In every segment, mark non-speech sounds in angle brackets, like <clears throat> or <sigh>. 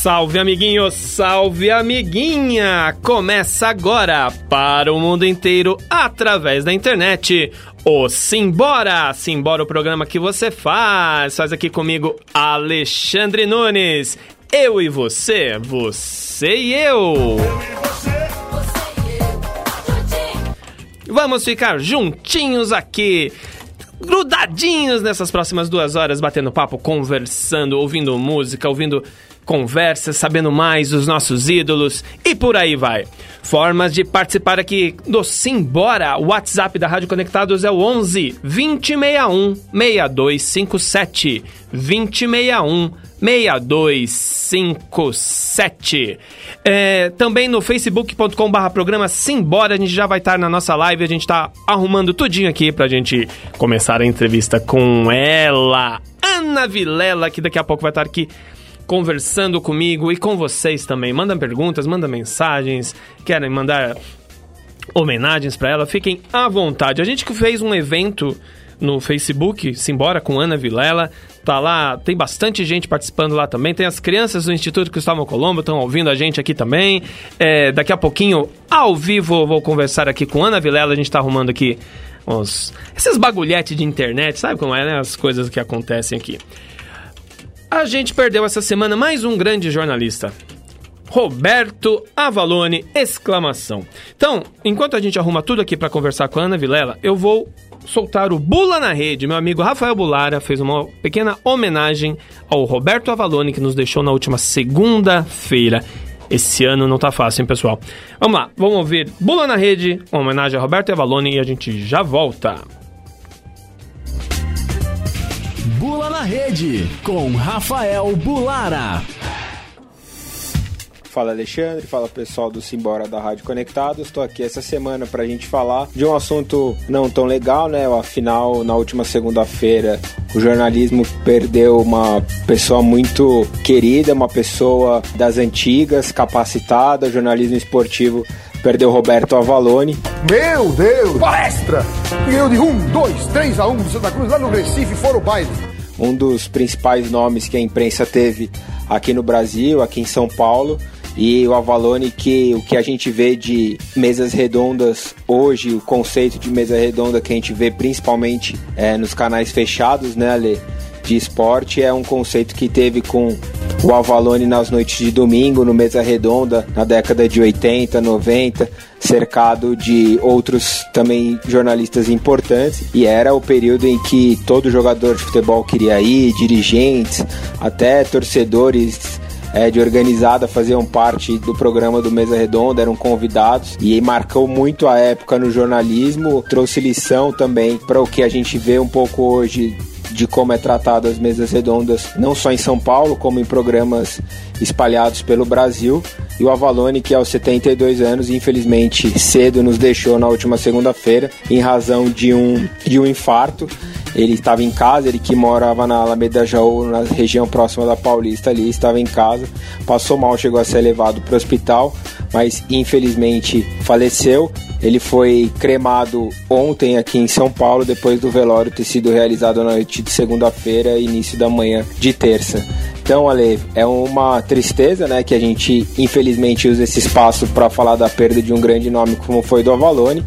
Salve amiguinho, salve amiguinha! Começa agora para o mundo inteiro através da internet. O Simbora! Simbora o programa que você faz. Faz aqui comigo Alexandre Nunes. Eu e você, você e eu. Vamos ficar juntinhos aqui grudadinhos nessas próximas duas horas, batendo papo, conversando, ouvindo música, ouvindo conversas, sabendo mais dos nossos ídolos e por aí vai. Formas de participar aqui do Simbora. O WhatsApp da Rádio Conectados é o 11 2061 6257. 2061 6257. É, também no facebook.com barra programa Simbora, a gente já vai estar na nossa live, a gente está arrumando tudinho aqui pra gente começar a entrevista com ela, Ana Vilela, que daqui a pouco vai estar aqui conversando comigo e com vocês também. Mandam perguntas, mandam mensagens, querem mandar homenagens para ela, fiquem à vontade. A gente que fez um evento no Facebook, Simbora, com Ana Vilela. Tá lá, tem bastante gente participando lá também. Tem as crianças do Instituto Cristóvão Colombo, estão ouvindo a gente aqui também. É, daqui a pouquinho, ao vivo, vou conversar aqui com Ana Vilela. A gente tá arrumando aqui uns, esses bagulhetes de internet, sabe como é, né? As coisas que acontecem aqui. A gente perdeu essa semana mais um grande jornalista. Roberto Avalone, exclamação. Então, enquanto a gente arruma tudo aqui para conversar com a Ana Vilela, eu vou soltar o Bula na Rede. Meu amigo Rafael Bulara fez uma pequena homenagem ao Roberto Avalone, que nos deixou na última segunda-feira. Esse ano não tá fácil, hein, pessoal? Vamos lá, vamos ouvir Bula na Rede, uma homenagem a Roberto Avalone e a gente já volta. Bula na Rede, com Rafael Bulara. Fala Alexandre, fala pessoal do Simbora da Rádio Conectados. Estou aqui essa semana para a gente falar de um assunto não tão legal, né? Afinal, na última segunda-feira, o jornalismo perdeu uma pessoa muito querida, uma pessoa das antigas, capacitada. Jornalismo esportivo perdeu Roberto Avalone. Meu Deus! Palestra! Ganhou de 1, 2, 3 a 1 do Santa Cruz lá no Recife, fora o baile. Um dos principais nomes que a imprensa teve aqui no Brasil, aqui em São Paulo. E o Avalone, que o que a gente vê de mesas redondas hoje, o conceito de mesa redonda que a gente vê principalmente é, nos canais fechados, né, Ale? de esporte é um conceito que teve com o Avalone nas noites de domingo, no Mesa Redonda, na década de 80, 90, cercado de outros também jornalistas importantes. E era o período em que todo jogador de futebol queria ir, dirigentes, até torcedores é, de organizada faziam parte do programa do Mesa Redonda, eram convidados e marcou muito a época no jornalismo, trouxe lição também para o que a gente vê um pouco hoje de como é tratado as mesas redondas, não só em São Paulo, como em programas espalhados pelo Brasil. E o Avalone, que aos 72 anos, infelizmente cedo nos deixou na última segunda-feira, em razão de um, de um infarto. Ele estava em casa, ele que morava na Alameda Jaú, na região próxima da Paulista ali, estava em casa, passou mal, chegou a ser levado para o hospital, mas infelizmente faleceu. Ele foi cremado ontem aqui em São Paulo, depois do velório ter sido realizado na noite de segunda-feira e início da manhã de terça. Então, Ale, é uma tristeza, né, que a gente infelizmente usa esse espaço para falar da perda de um grande nome como foi do Avalone.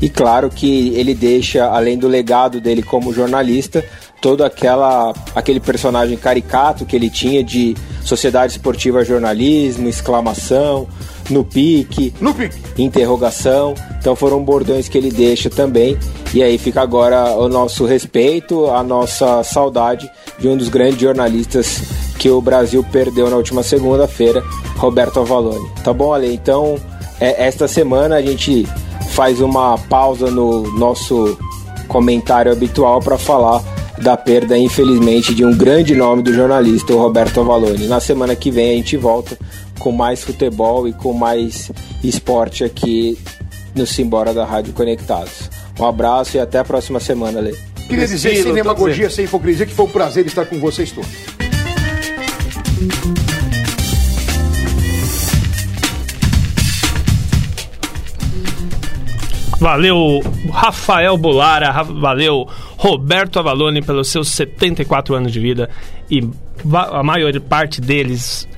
E claro que ele deixa, além do legado dele como jornalista, todo aquela aquele personagem caricato que ele tinha de sociedade esportiva jornalismo, exclamação, no pique, no pique, interrogação. Então foram bordões que ele deixa também. E aí fica agora o nosso respeito, a nossa saudade de um dos grandes jornalistas que o Brasil perdeu na última segunda-feira, Roberto Avalone. Tá bom, Ale? Então, é, esta semana a gente faz uma pausa no nosso comentário habitual para falar da perda, infelizmente, de um grande nome do jornalista, o Roberto Avalone. Na semana que vem a gente volta com mais futebol e com mais esporte aqui no Simbora da Rádio Conectados. Um abraço e até a próxima semana, Lê. Queria dizer, Estilo, sem demagogia, sem hipocrisia, que foi um prazer estar com vocês todos. Valeu, Rafael Bolara, Ra- valeu, Roberto Avalone, pelos seus 74 anos de vida e a maior parte deles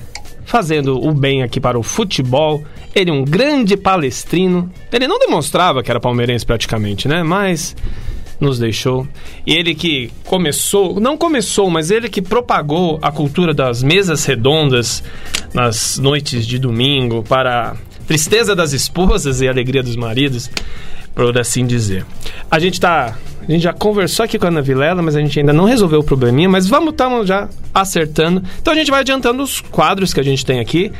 fazendo o bem aqui para o futebol. Ele é um grande palestrino. Ele não demonstrava que era palmeirense praticamente, né? Mas nos deixou. E ele que começou, não começou, mas ele que propagou a cultura das mesas redondas nas noites de domingo para tristeza das esposas e alegria dos maridos, por assim dizer. A gente tá, a gente já conversou aqui com a Ana Vilela, mas a gente ainda não resolveu o probleminha, mas vamos estamos já acertando. Então a gente vai adiantando os quadros que a gente tem aqui.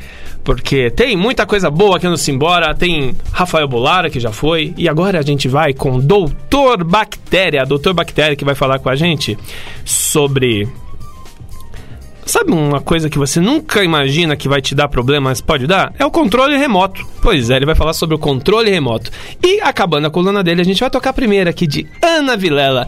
Porque tem muita coisa boa aqui no Simbora, tem Rafael Bolara, que já foi, e agora a gente vai com Doutor Bactéria, Doutor Bactéria que vai falar com a gente sobre Sabe uma coisa que você nunca imagina que vai te dar problema, mas pode dar? É o controle remoto. Pois é, ele vai falar sobre o controle remoto. E acabando a coluna dele, a gente vai tocar a primeira aqui de Ana Vilela.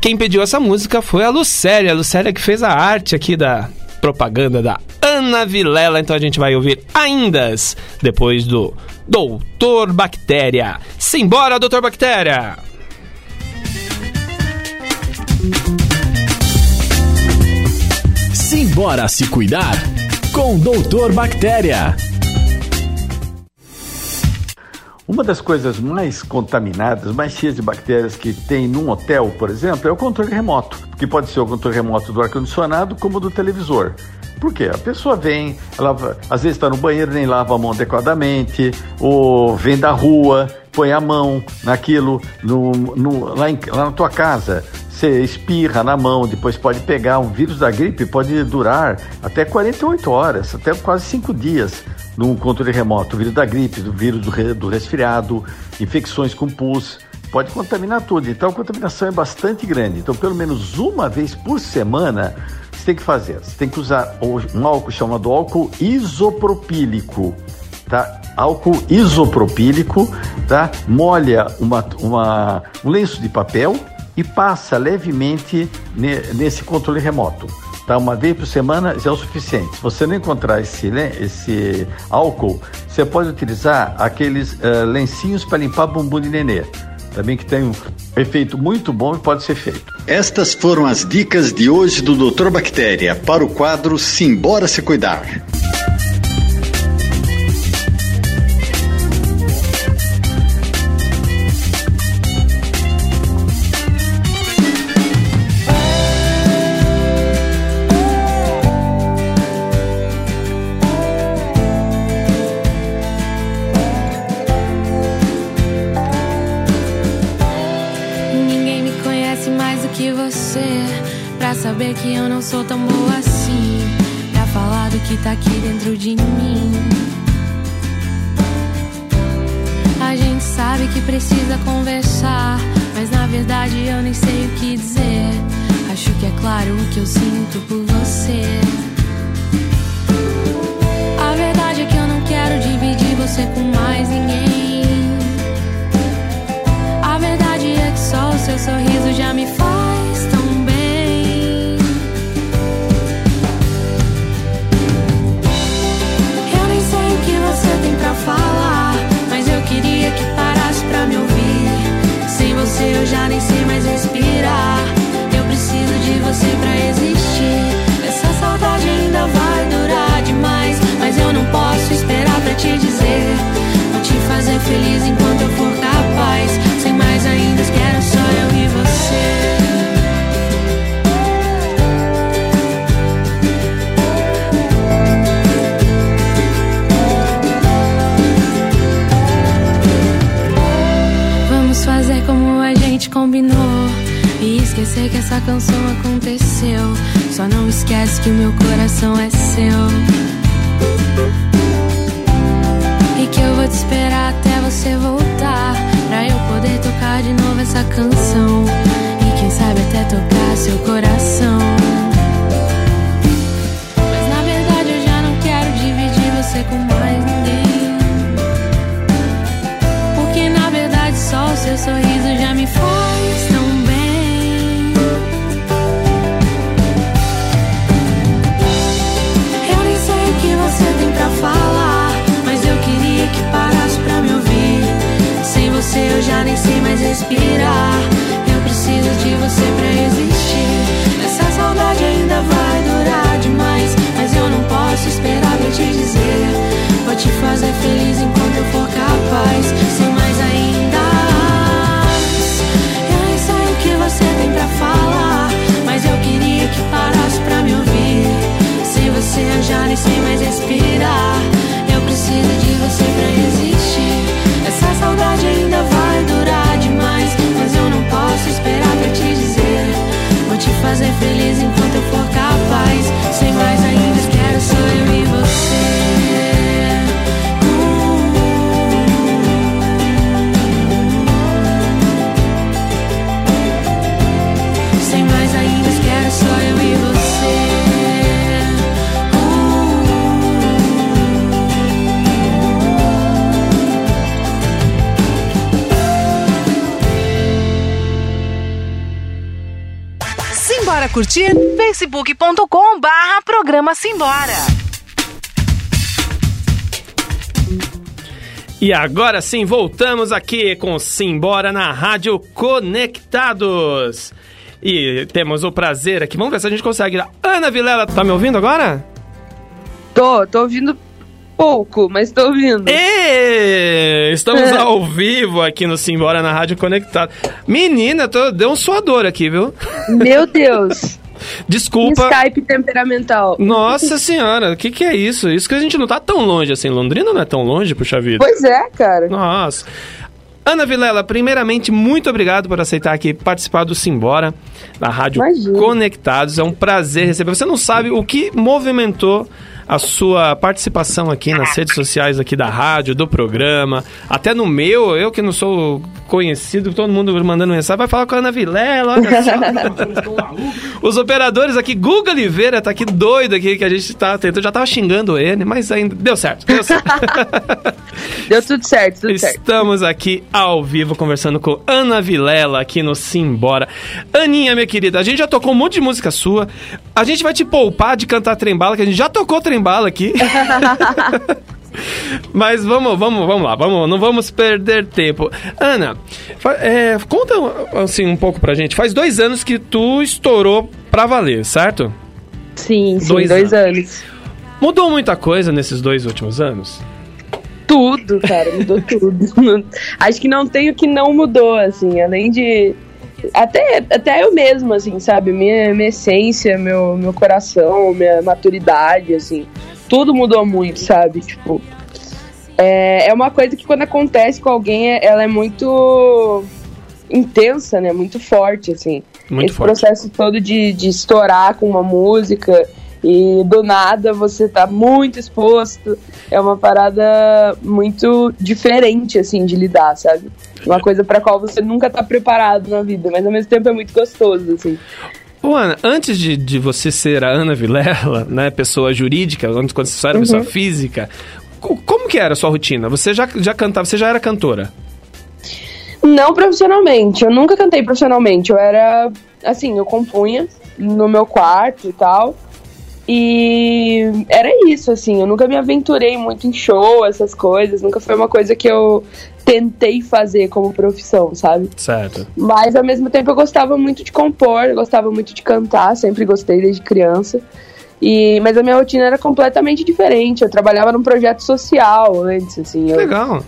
Quem pediu essa música foi a Lucélia. A Lucélia que fez a arte aqui da propaganda da Ana Vilela. Então a gente vai ouvir ainda depois do Doutor Bactéria. Simbora, Doutor Bactéria! Simbora se cuidar com Doutor Bactéria. Uma das coisas mais contaminadas, mais cheias de bactérias que tem num hotel, por exemplo, é o controle remoto, que pode ser o controle remoto do ar-condicionado como do televisor. Por quê? A pessoa vem, ela às vezes está no banheiro, nem lava a mão adequadamente, ou vem da rua, põe a mão naquilo, no, no- lá, em- lá na tua casa. Você espirra na mão, depois pode pegar. Um vírus da gripe pode durar até 48 horas, até quase 5 dias num controle remoto. O vírus da gripe, do vírus do, do resfriado, infecções com pus, pode contaminar tudo. Então a contaminação é bastante grande. Então, pelo menos uma vez por semana, você tem que fazer. Você tem que usar um álcool chamado álcool isopropílico tá? Álcool isopropílico, tá? Molha uma, uma, um lenço de papel e passa levemente ne- nesse controle remoto. Tá? Uma vez por semana já é o suficiente. Se você não encontrar esse, le- esse álcool, você pode utilizar aqueles eh, lencinhos para limpar bumbum de nenê. Também que tem um efeito muito bom e pode ser feito. Estas foram as dicas de hoje do Dr. Bactéria para o quadro Simbora Se Cuidar. Esquece que curtir? facebook.com barra programa Simbora. E agora sim, voltamos aqui com Simbora na Rádio Conectados. E temos o prazer aqui, vamos ver se a gente consegue. Ana Vilela, tá me ouvindo agora? Tô, tô ouvindo pouco, mas tô ouvindo. E estamos <laughs> ao vivo aqui no Simbora na Rádio Conectado. Menina, tô, deu um suador aqui, viu? Meu Deus. Desculpa. Skype temperamental. Nossa senhora, o que, que é isso? Isso que a gente não tá tão longe assim. Londrina não é tão longe, puxa vida. Pois é, cara. Nossa. Ana Vilela, primeiramente, muito obrigado por aceitar aqui participar do Simbora, da Rádio Imagina. Conectados. É um prazer receber. Você não sabe o que movimentou a sua participação aqui nas redes sociais aqui da rádio, do programa, até no meu, eu que não sou conhecido, todo mundo mandando mensagem, vai falar com a Ana Vilela, olha só. <laughs> Os operadores aqui, Guga Oliveira tá aqui doido aqui, que a gente tá tentando, já tava xingando ele, mas ainda deu certo, deu certo. <laughs> Deu tudo certo, tudo certo. Estamos aqui ao vivo conversando com Ana Vilela aqui no Simbora. Aninha, minha querida, a gente já tocou um monte de música sua. A gente vai te poupar de cantar trembala, que a gente já tocou trembala aqui. <laughs> Mas vamos, vamos, vamos lá, vamos, não vamos perder tempo. Ana, é, conta assim um pouco pra gente. Faz dois anos que tu estourou pra valer, certo? Sim, sim, Dois dois, anos. Mudou muita coisa nesses dois últimos anos? Tudo, cara, mudou <laughs> tudo. Acho que não tem o que não mudou, assim, além de. Até, até eu mesma, assim, sabe? Minha, minha essência, meu, meu coração, minha maturidade, assim. Tudo mudou muito, sabe? Tipo. É, é uma coisa que quando acontece com alguém, é- ela é muito intensa, né? Muito forte, assim. Muito Esse forte. processo todo de, de estourar com uma música e do nada você tá muito exposto. É uma parada muito diferente, assim, de lidar, sabe? Uma coisa pra qual você nunca tá preparado na vida, mas ao mesmo tempo é muito gostoso, assim. Ô, Ana, antes de, de você ser a Ana Vilela, <laughs> né, pessoa jurídica, antes quando você era Uhum. pessoa física, co- como que era a sua rotina? Você já, já cantava, você já era cantora? Não profissionalmente, eu nunca cantei profissionalmente. Eu era, assim, eu compunha no meu quarto e tal. E era isso, assim, eu nunca me aventurei muito em show, essas coisas, nunca foi uma coisa que eu tentei fazer como profissão, sabe? Certo. Mas ao mesmo tempo eu gostava muito de compor, gostava muito de cantar, sempre gostei desde criança. E, mas a minha rotina era completamente diferente. Eu trabalhava num projeto social antes, assim. Eu, Legal.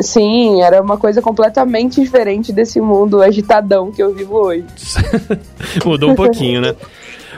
Sim, era uma coisa completamente diferente desse mundo agitadão que eu vivo hoje. <laughs> Mudou um pouquinho, né?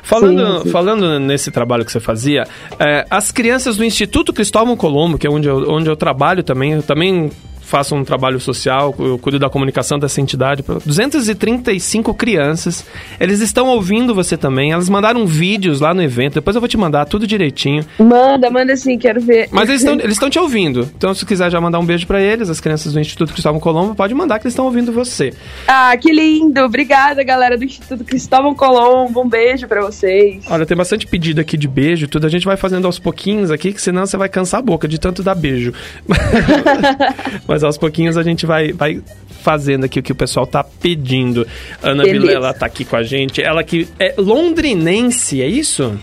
Falando, Sim, sim. falando nesse trabalho que você fazia, é, as crianças do Instituto Cristóvão Colombo, que é onde eu, onde eu trabalho também, eu também faço um trabalho social, eu cuido da comunicação dessa entidade. 235 crianças, eles estão ouvindo você também, elas mandaram vídeos lá no evento, depois eu vou te mandar tudo direitinho. Manda, manda sim, quero ver. Mas eles estão <laughs> eles te ouvindo, então se quiser já mandar um beijo pra eles, as crianças do Instituto Cristóvão Colombo, pode mandar que eles estão ouvindo você. Ah, que lindo! Obrigada, galera do Instituto Cristóvão Colombo. Um beijo pra vocês. Olha, tem bastante pedido aqui de beijo, tudo. A gente vai fazendo aos pouquinhos aqui, que senão você vai cansar a boca de tanto dar beijo. <laughs> <laughs> Mas Mas aos pouquinhos a gente vai, vai fazendo aqui o que o pessoal tá pedindo. Ana Beleza. Vilela tá aqui com a gente. Ela que é londrinense, é isso?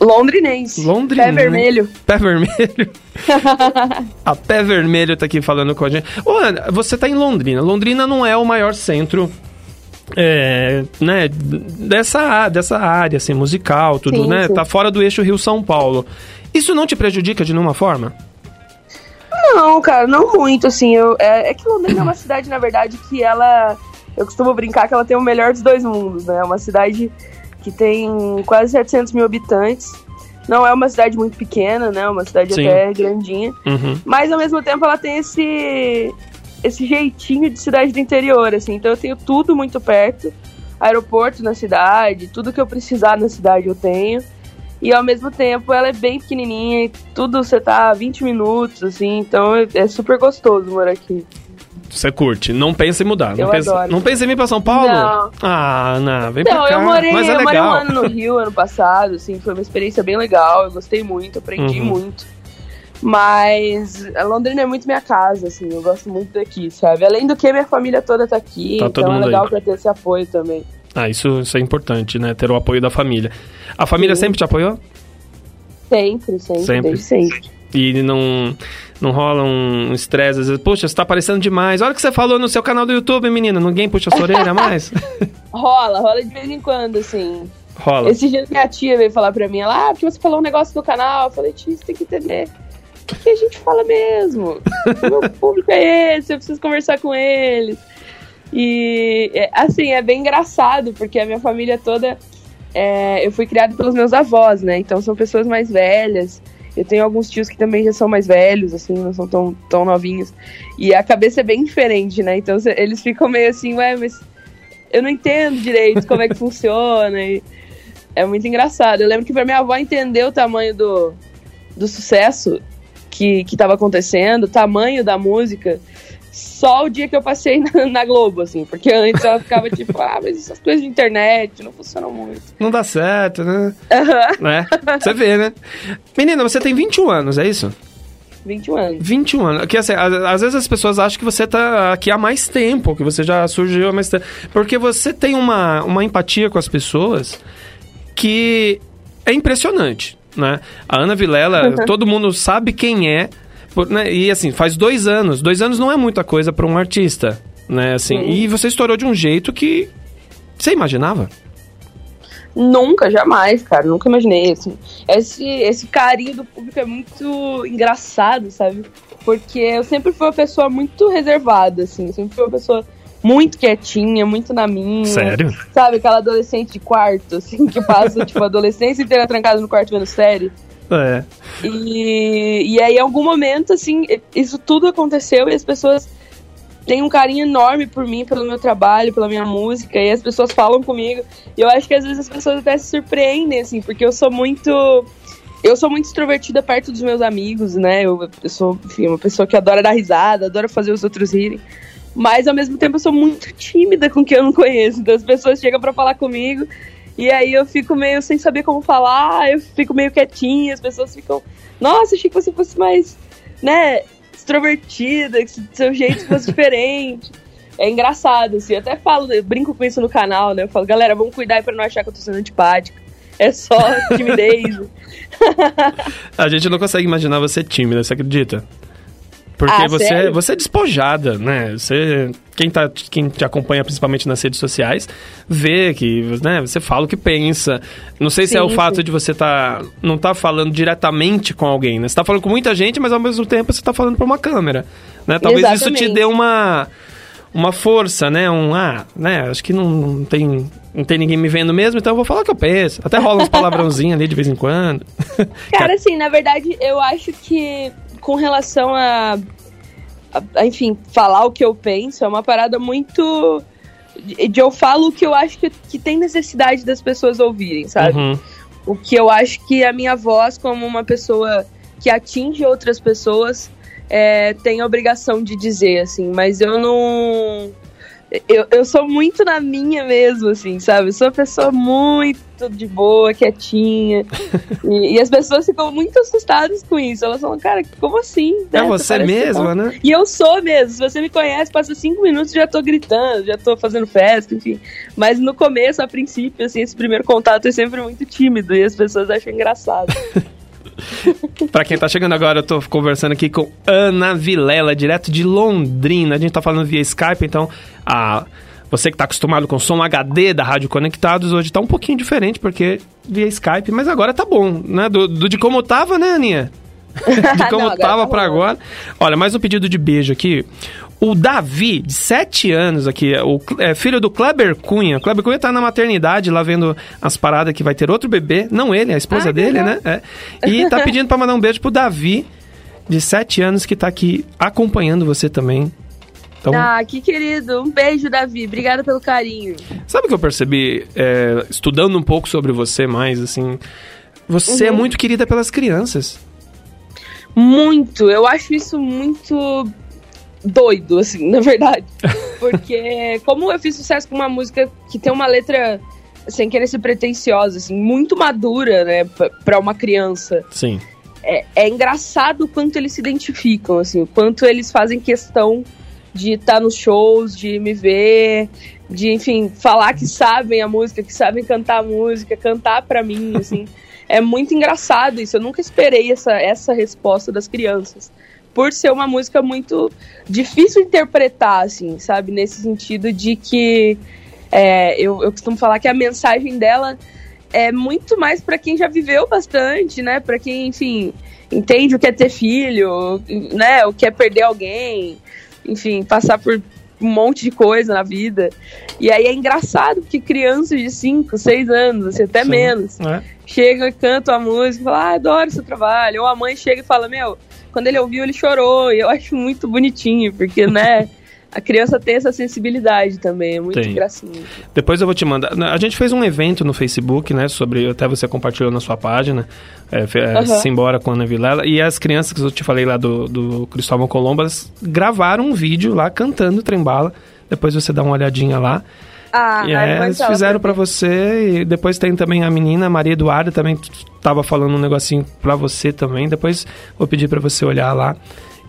Londrinense. Londrinense. Pé vermelho. Pé vermelho. <laughs> a Pé Vermelho tá aqui falando com a gente. Ô, Ana, você tá em Londrina. Londrina não é o maior centro é, né, dessa, dessa área, assim, musical, tudo, Sim, né? sim. Tá fora do eixo Rio-São Paulo. Isso não te prejudica de nenhuma forma? Não, cara, não muito, assim. Eu, é, é que Londrina é uma <clears throat> cidade, na verdade, que ela. Eu costumo brincar que ela tem o melhor dos dois mundos, né? É uma cidade que tem quase 700 mil habitantes. Não é uma cidade muito pequena, né? É uma cidade Sim. até grandinha. Uhum. Mas ao mesmo tempo ela tem esse esse jeitinho de cidade do interior, assim. Então eu tenho tudo muito perto, aeroporto na cidade, tudo que eu precisar na cidade eu tenho. E ao mesmo tempo ela é bem pequenininha, e tudo você tá a 20 minutos, assim, então é, é super gostoso morar aqui. Você curte, não pensa em mudar. Não Eu pensa, adoro. não pensa em vir pra São Paulo? Não. Ah, não, vem Não, pra cá. eu morei, Mas é eu morei um legal. ano no Rio ano passado, assim, foi uma experiência bem legal, eu gostei muito, aprendi Uhum. muito. Mas a Londrina é muito minha casa, assim, eu gosto muito daqui, sabe? Além do que minha família toda tá aqui, Tá então é legal aí. pra ter esse apoio também. Ah, isso, isso é importante, né? Ter o apoio da família. A família Sim. sempre te apoiou? Sempre, sempre, Sempre. sempre. E não, não rola um estresse, às vezes, poxa, você tá aparecendo demais. Olha o que você falou no seu canal do YouTube, menina. Ninguém puxa a sua orelha mais? <laughs> Rola, rola de vez em quando, assim. rola. Esse dia minha tia veio falar pra mim, ela, ah, porque você falou um negócio no canal. Eu falei, tia, você tem que entender. O que a gente fala mesmo? <laughs> O meu público é esse, eu preciso conversar com eles. E, é, assim, é bem engraçado, porque a minha família toda. é, eu fui criada pelos meus avós, né? Então são pessoas mais velhas. Eu tenho alguns tios que também já são mais velhos, assim, não são tão, tão novinhos. E a cabeça é bem diferente, né? Então eles ficam meio assim, ué, mas eu não entendo direito como é que <laughs> funciona. E é muito engraçado. Eu lembro que pra minha avó entender o tamanho do, do sucesso que, que acontecendo, o tamanho da música, só o dia que eu passei na, na Globo, assim. Porque antes ela ficava <laughs> tipo, ah, mas essas coisas de internet não funcionam muito. Não dá certo, né? Aham. né? Você vê, né? Menina, você tem 21 anos, é isso? 21 anos. 21 anos. Que, assim, às, às vezes as pessoas acham que você tá aqui há mais tempo, que você já surgiu há mais tempo. Porque você tem uma, uma empatia com as pessoas que é impressionante, né? A Ana Vilela, <laughs> todo mundo sabe quem é. Por- né? E assim, faz dois anos. Dois anos não é muita coisa para um artista, né? Assim, Sim. e você estourou de um jeito que você imaginava? Nunca, jamais, cara. Nunca imaginei, assim. Esse, esse carinho do público é muito engraçado, sabe? Porque eu sempre fui uma pessoa muito reservada, assim. Eu sempre fui uma pessoa muito quietinha, muito na minha. Sério? Sabe, aquela adolescente de quarto, assim, que passa, <laughs> tipo, a adolescência inteira trancada no quarto vendo série. É. E, e aí, em algum momento, assim, isso tudo aconteceu e as pessoas têm um carinho enorme por mim, pelo meu trabalho, pela minha música, e as pessoas falam comigo. E eu acho que às vezes as pessoas até se surpreendem, assim, porque eu sou muito. Eu sou muito extrovertida perto dos meus amigos, né? Eu, eu sou, enfim, uma pessoa que adora dar risada, adora fazer os outros rirem. Mas ao mesmo tempo eu sou muito tímida com quem eu não conheço. Então as pessoas chegam pra falar comigo e aí eu fico meio sem saber como falar, eu fico meio quietinha, as pessoas ficam, nossa, achei que você fosse mais, né, extrovertida, que seu jeito fosse <laughs> diferente. É engraçado, assim, eu até falo, eu brinco com isso no canal, né? Eu falo, galera, vamos cuidar pra não achar que eu tô sendo antipática. É só timidez. <laughs> A gente não consegue imaginar você tímida, você acredita? Porque Ah, você, sério? você é despojada, né? Você, quem, tá, quem te acompanha principalmente nas redes sociais vê que né, você fala o que pensa. Não sei se é o Sim, fato sim. de você tá, não tá falando diretamente com alguém, né? Você tá falando com muita gente, mas ao mesmo tempo você tá falando pra uma câmera. Né? Talvez isso te Exatamente. dê uma, uma força, né? Um, ah, né? Acho que não, não tem... Não tem ninguém me vendo mesmo, então eu vou falar o que eu penso. Até rola uns palavrãozinhos ali de vez em quando. <laughs> Cara, assim, na verdade, eu acho que com relação a, a- a, enfim, falar o que eu penso, é uma parada muito. De, de eu falo o que eu acho que, que tem necessidade das pessoas ouvirem, sabe? Uhum. O que eu acho que a minha voz, como uma pessoa que atinge outras pessoas, é, tem a obrigação de dizer, assim, mas eu não. Eu, eu sou muito na minha mesmo, assim, sabe? Eu sou uma pessoa muito de boa, quietinha. <laughs> e, e as pessoas ficam muito assustadas com isso. Elas falam, cara, como assim? É né? você parece mesma, né? E eu sou mesmo. Se você me conhece, passa cinco minutos e já tô gritando, já tô fazendo festa, enfim. Mas no começo, a princípio, assim, esse primeiro contato é sempre muito tímido e as pessoas acham engraçado. <laughs> <laughs> Pra quem tá chegando agora, eu tô conversando aqui com Ana Vilela, direto de Londrina. A gente tá falando via Skype, então a você que tá acostumado com som HD da Rádio Conectados, hoje tá um pouquinho diferente, porque via Skype, mas agora tá bom, né? Do, do de como tava, né, Aninha? <laughs> De como Não, agora tava tá pra bom. agora. Olha, mais um pedido de beijo aqui. O Davi, de 7 anos aqui, é o é, filho do Kleber Cunha. O Kleber Cunha tá na maternidade lá vendo as paradas que vai ter outro bebê. Não ele, a esposa Ah, dele, né? É. E tá pedindo pra mandar um beijo pro Davi, de 7 anos, que tá aqui acompanhando você também. Então, Ah, que querido. Um beijo, Davi. Obrigada pelo carinho. sabe o que eu percebi, é, estudando um pouco sobre você mais, assim... Você é Uhum. muito querida pelas crianças. Muito. Eu acho isso muito doido, assim, na verdade. Porque como eu fiz sucesso com uma música que tem uma letra, sem querer ser pretensiosa, assim, muito madura, né, p- pra uma criança. Sim. É, é engraçado o quanto eles se identificam, assim, o quanto eles fazem questão de estar nos shows, de me ver, de, enfim, falar que sabem a música, que sabem cantar a música, cantar pra mim, assim. <laughs> É muito engraçado isso. Eu nunca esperei essa, essa resposta das crianças. Por ser uma música muito difícil de interpretar, assim, sabe? Nesse sentido de que é, eu, eu costumo falar que a mensagem dela é muito mais pra quem já viveu bastante, né? Pra quem, enfim, entende o que é ter filho, né? O que é perder alguém, enfim, passar por um monte de coisa na vida. E aí é engraçado porque crianças de 5, 6 anos, assim, até Sim. menos, É. chegam e cantam a música, falam, ah, adoro seu trabalho. Ou a mãe chega e fala, meu, quando ele ouviu, ele chorou. E eu acho muito bonitinho, porque, né, a criança tem essa sensibilidade também, é muito Tem. gracinha. Depois eu vou te mandar. A gente fez um evento no Facebook, né? Sobre. Até você compartilhou na sua página. É, é, com a Ana Vilela. E as crianças que eu te falei lá do, do Cristóvão Colombo, elas gravaram um vídeo lá cantando Trembala. Depois você dá uma olhadinha lá. Ah, e é, eles ela fizeram pra também. você. E depois tem também a menina, Maria Eduarda, também tava falando um negocinho pra você também. Depois vou pedir pra você olhar lá.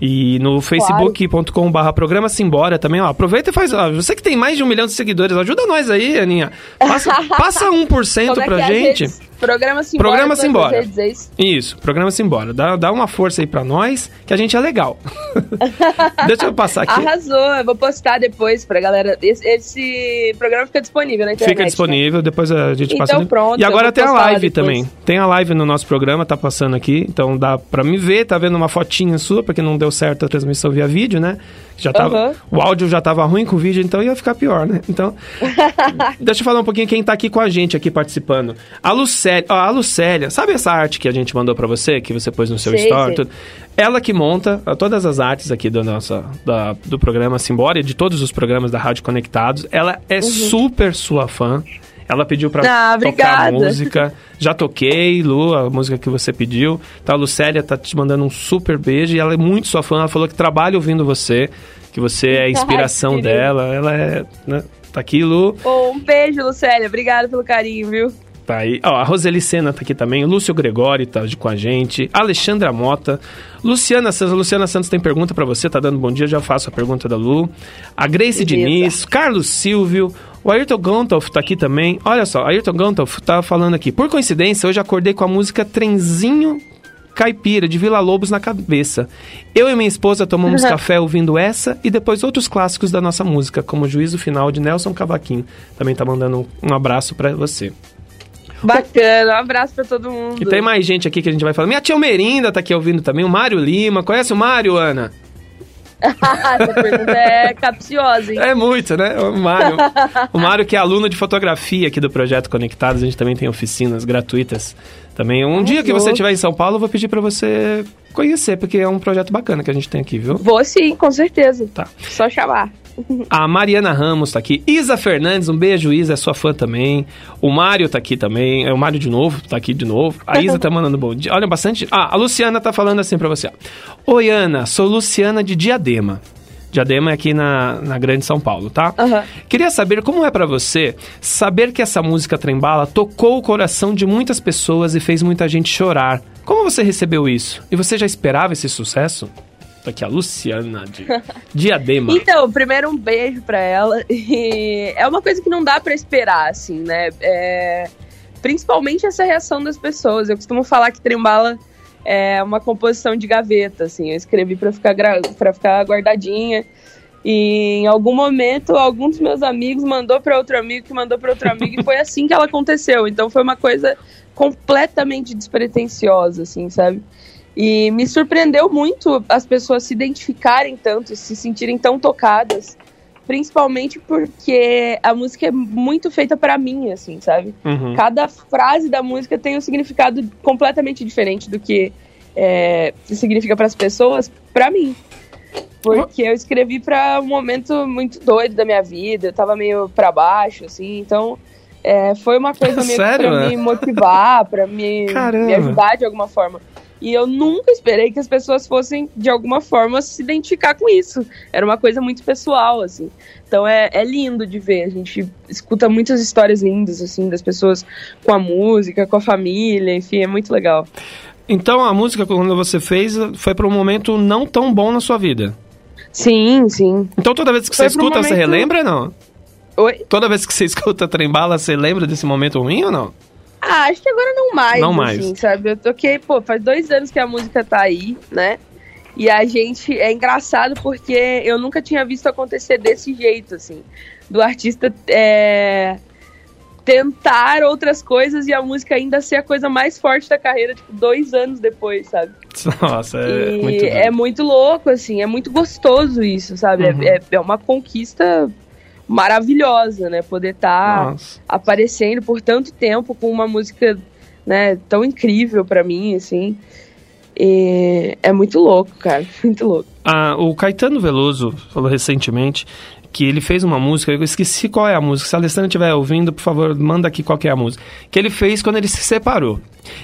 E no facebook.com.br programa Simbora também, ó. Aproveita e faz. Ó, você que tem mais de um milhão de seguidores, ajuda nós aí, Aninha. Passa, <laughs> passa 1% Como é pra é gente. redes? Programa Simbora. Programa Simbora. redes, é isso? Isso, programa Simbora. Dá, dá uma força aí pra nós, que a gente é legal. <laughs> Deixa eu passar aqui. Arrasou, eu vou postar depois pra galera. Esse, esse programa fica disponível na internet. Fica né? disponível, depois a gente Então passa. ali. pronto, E agora tem a live também. Tem a live no nosso programa, tá passando aqui. Então dá pra me ver, tá vendo uma fotinha sua, porque não deu certo a transmissão via vídeo, né? Já tava, Aham. O áudio já tava ruim com o vídeo, então ia ficar pior, né? Então. <laughs> deixa eu falar um pouquinho quem tá aqui com a gente aqui participando. A Lucélia, ó, a Lucélia, sabe essa arte que a gente mandou pra você, que você pôs no seu Sei, story? sei. tudo? Ela que monta todas as artes aqui do, nossa, da- do programa Simbora e de todos os programas da Rádio Conectados. Ela é super sua fã. Ela pediu pra. Ah, tocar música. Já toquei, Lu, a música que você pediu. Então a Lucélia tá te mandando um super beijo e ela é muito sua fã. Ela falou que trabalha ouvindo você, que você é a <laughs> inspiração Ai, dela. Ela é. Né? Tá aqui, Lu. Ô, um beijo, Lucélia. Obrigada pelo carinho, viu? Tá aí. Ó, a Roseli Sena tá aqui também. O Lúcio Gregori tá com a gente. Alexandra Mota. Luciana Santos. Luciana Santos tem pergunta pra você. Tá dando bom dia. Já faço a pergunta da Lu. A Grace Beleza. Diniz. Carlos Silvio. O Ayrton Gontolf tá aqui também. Olha só, Ayrton Gontolf tá falando aqui. Por coincidência, hoje acordei com a música Trenzinho Caipira, de Vila Lobos na cabeça. Eu e minha esposa tomamos <laughs> café ouvindo essa e depois outros clássicos da nossa música, como Juízo Final de Nelson Cavaquinho. Também tá mandando um abraço pra você. Bacana, um abraço pra todo mundo. E tem mais gente aqui que a gente vai falar. Minha tia Merinda tá aqui ouvindo também. O Mário Lima. Conhece o Mário, Ana? <laughs> Essa pergunta é capciosa, hein? É muito, né? O Mário. o Mário que é aluno de fotografia aqui do Projeto Conectados. A gente também tem oficinas gratuitas. Também. Um dia que você estiver em São Paulo, eu vou pedir pra você conhecer, porque é um projeto bacana que a gente tem aqui, viu? Vou sim, com certeza. Tá. Só chamar. A Mariana Ramos tá aqui. Isa Fernandes, um beijo, Isa, é sua fã também. O Mário tá aqui também. É o Mário de novo, tá aqui de novo. A Isa tá mandando bom dia. Olha, bastante. Ah, a Luciana tá falando assim pra você. ó. Oi, Ana, sou Luciana de Diadema. Diadema é aqui na, na Grande São Paulo, tá? Aham. Queria saber como é pra você saber que essa música Trembala tocou o coração de muitas pessoas e fez muita gente chorar. Como você recebeu isso? E você já esperava esse sucesso? Tá aqui a Luciana de <laughs> Diadema. Então, primeiro um beijo pra ela. E é uma coisa que não dá pra esperar, assim, né? É, Principalmente essa reação das pessoas. Eu costumo falar que Trembala é uma composição de gaveta, assim. Eu escrevi pra ficar, gra... pra ficar guardadinha. E em algum momento, algum dos meus amigos mandou pra outro amigo, que mandou pra outro amigo, e foi <laughs> assim que ela aconteceu. Então foi uma coisa completamente despretensiosa, assim, sabe? E me surpreendeu muito as pessoas se identificarem tanto, se sentirem tão tocadas, principalmente porque a música é muito feita pra mim, assim, sabe? Uhum. Cada frase da música tem um significado completamente diferente do que é, significa para as pessoas, pra mim. Porque eu escrevi pra um momento muito doido da minha vida, eu tava meio pra baixo, assim, então é, foi uma coisa <laughs> meio que Sério, pra me motivar, pra me, Caramba. me ajudar de alguma forma. E eu nunca esperei que as pessoas fossem, de alguma forma, se identificar com isso. Era uma coisa muito pessoal, assim. Então é, é lindo de ver. A gente escuta muitas histórias lindas, assim, das pessoas com a música, com a família, enfim, é muito legal. Então a música quando você fez foi pra um momento não tão bom na sua vida. Sim, sim. Então toda vez que Foi você escuta, você momento- relembra ou não? Oi? Toda vez que você <laughs> escuta Trembala, você lembra desse momento ruim ou não? Ah, acho que agora não mais, Não mais. assim, sabe? Eu toquei, pô, faz dois anos que a música tá aí, né? E a gente. É engraçado porque eu nunca tinha visto acontecer desse jeito, assim. Do artista é, tentar outras coisas e a música ainda ser a coisa mais forte da carreira, tipo, dois anos depois, sabe? <laughs> Nossa, é e muito é muito louco, assim, é muito gostoso isso, sabe? Uhum. É, é uma conquista maravilhosa, né? Poder estar Nossa. aparecendo por tanto tempo com uma música, né, tão incrível pra mim, assim. E é muito louco, cara, <laughs> muito louco. Ah, o Caetano Veloso falou recentemente que ele fez uma música, eu esqueci qual é a música. Se a Alessandra estiver ouvindo, por favor, manda aqui qual que é a música. Que ele fez quando ele se separou.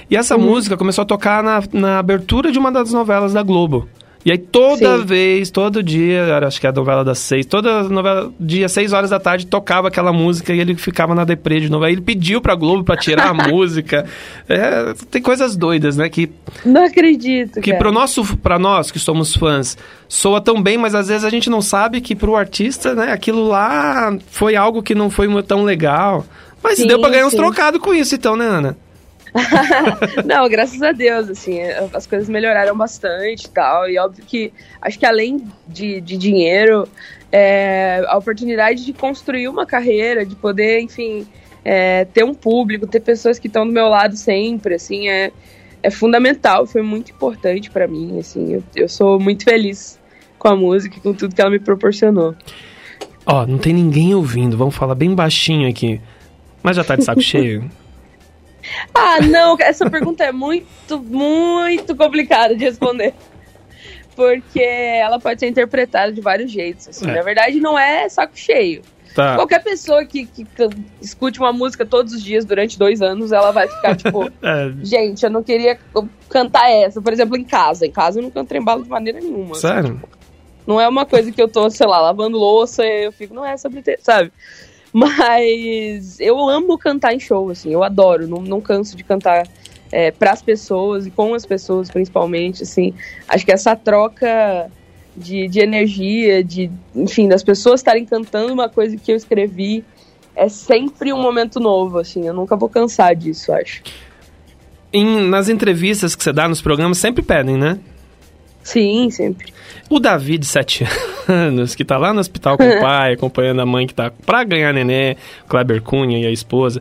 E essa Uhum. música começou a tocar na, na abertura de uma das novelas da Globo. E aí toda Sim. vez, todo dia, acho que é a novela das seis, toda novela, dia, seis horas da tarde, tocava aquela música e ele ficava na deprê de novo. Aí ele pediu pra Globo pra tirar a <laughs> música. É, tem coisas doidas, né? Que Não acredito, que cara. pro nosso, pra nós que somos fãs, soa tão bem, mas às vezes a gente não sabe que pro artista, né, aquilo lá foi algo que não foi tão legal. Mas Sim, deu pra ganhar uns sim. trocados com isso, então, né, Ana? <laughs> Não, graças a Deus, assim, as coisas melhoraram bastante e tal. E óbvio que acho que além de, de dinheiro, é, a oportunidade de construir uma carreira, de poder, enfim, é, ter um público, ter pessoas que estão do meu lado sempre, assim, é, é fundamental, foi muito importante pra mim, assim. Eu, eu sou muito feliz com a música e com tudo que ela me proporcionou. Ó, não tem ninguém ouvindo, vamos falar bem baixinho aqui. Mas já tá de saco <laughs> cheio? Ah, não, essa pergunta é muito, muito complicada de responder. Porque ela pode ser interpretada de vários jeitos. assim. É. Na verdade, não é saco cheio. Tá. Qualquer pessoa que, que can- escute uma música todos os dias durante dois anos, ela vai ficar tipo, <laughs> É, gente, eu não queria cantar essa. Por exemplo, em casa. Em casa eu não canto trembalo de maneira nenhuma. assim. sério? Não é uma coisa que eu tô, sei lá, lavando louça e eu fico, não é sobre ter, sabe? Mas eu amo cantar em show, assim, eu adoro, não, não canso de cantar é, pras pessoas e com as pessoas, principalmente, assim. Acho que essa troca de, de energia, de, enfim, das pessoas estarem cantando uma coisa que eu escrevi é sempre um momento novo, assim, eu nunca vou cansar disso, acho. Em- nas entrevistas que você dá nos programas, sempre pedem, né? Sim, sempre. O Davi, de 7 <laughs> anos, que tá lá no hospital com o <laughs> pai, acompanhando a mãe que tá pra ganhar nenê, Kleber Cunha e a esposa,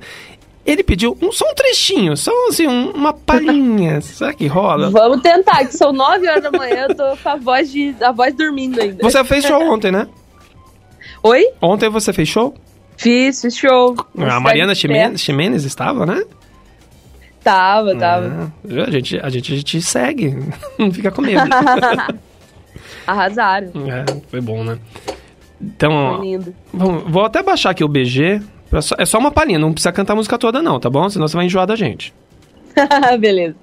ele pediu um, só um trechinho, só assim, um- uma palhinha. <laughs> Será que rola? Vamos tentar, que são nove horas da manhã, eu tô com a voz, de, a voz dormindo ainda. Você fez show ontem, né? Oi? Ontem você fez show? Fiz, fiz show. A Mariana Ximenez. Ximenes, Ximenes estava, né? Tava, tava. Ah, a, gente, a, gente, gente segue, <laughs> não fica com medo. <laughs> Arrasaram. é, foi bom, né? Então, Foi lindo. vou até baixar aqui o BG. só- É só uma palhinha, não precisa cantar a música toda, não, tá bom? Senão você vai enjoar da gente. <laughs> Beleza.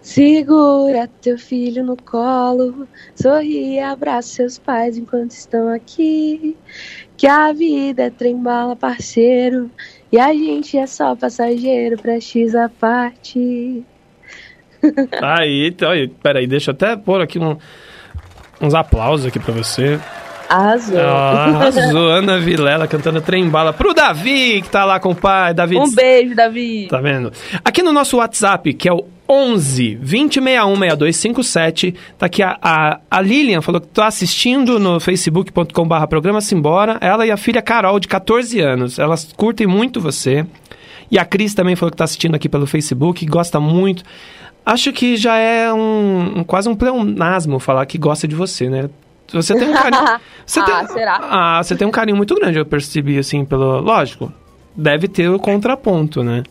Segura teu filho no colo, sorri e abraça seus pais enquanto estão aqui. Que a vida é trem-bala, parceiro, e a gente é só passageiro, prestes a parte. <laughs> Aí, então, aí, peraí, deixa eu até pôr aqui um- uns aplausos aqui pra você. Arrasou. Ah, <laughs> Arrasou, Ana Vilela cantando trem bala pro Davi, que tá lá com o pai. Davi, Um beijo, Davi. tá vendo? Aqui no nosso WhatsApp, que é o 11 2061 6257, tá aqui a, a, a Lilian, falou que tá assistindo no facebook.com barra programa Simbora. Ela e a filha Carol, de 14 anos. Elas curtem muito você. E a Cris também falou que tá assistindo aqui pelo Facebook, gosta muito. Acho que já é um, um- quase um pleonasmo falar que gosta de você, né? Você tem um <laughs> carinho. Você Ah, tem, será? Ah, você tem um carinho muito grande, eu percebi, assim, pelo. Lógico. Deve ter o contraponto, né?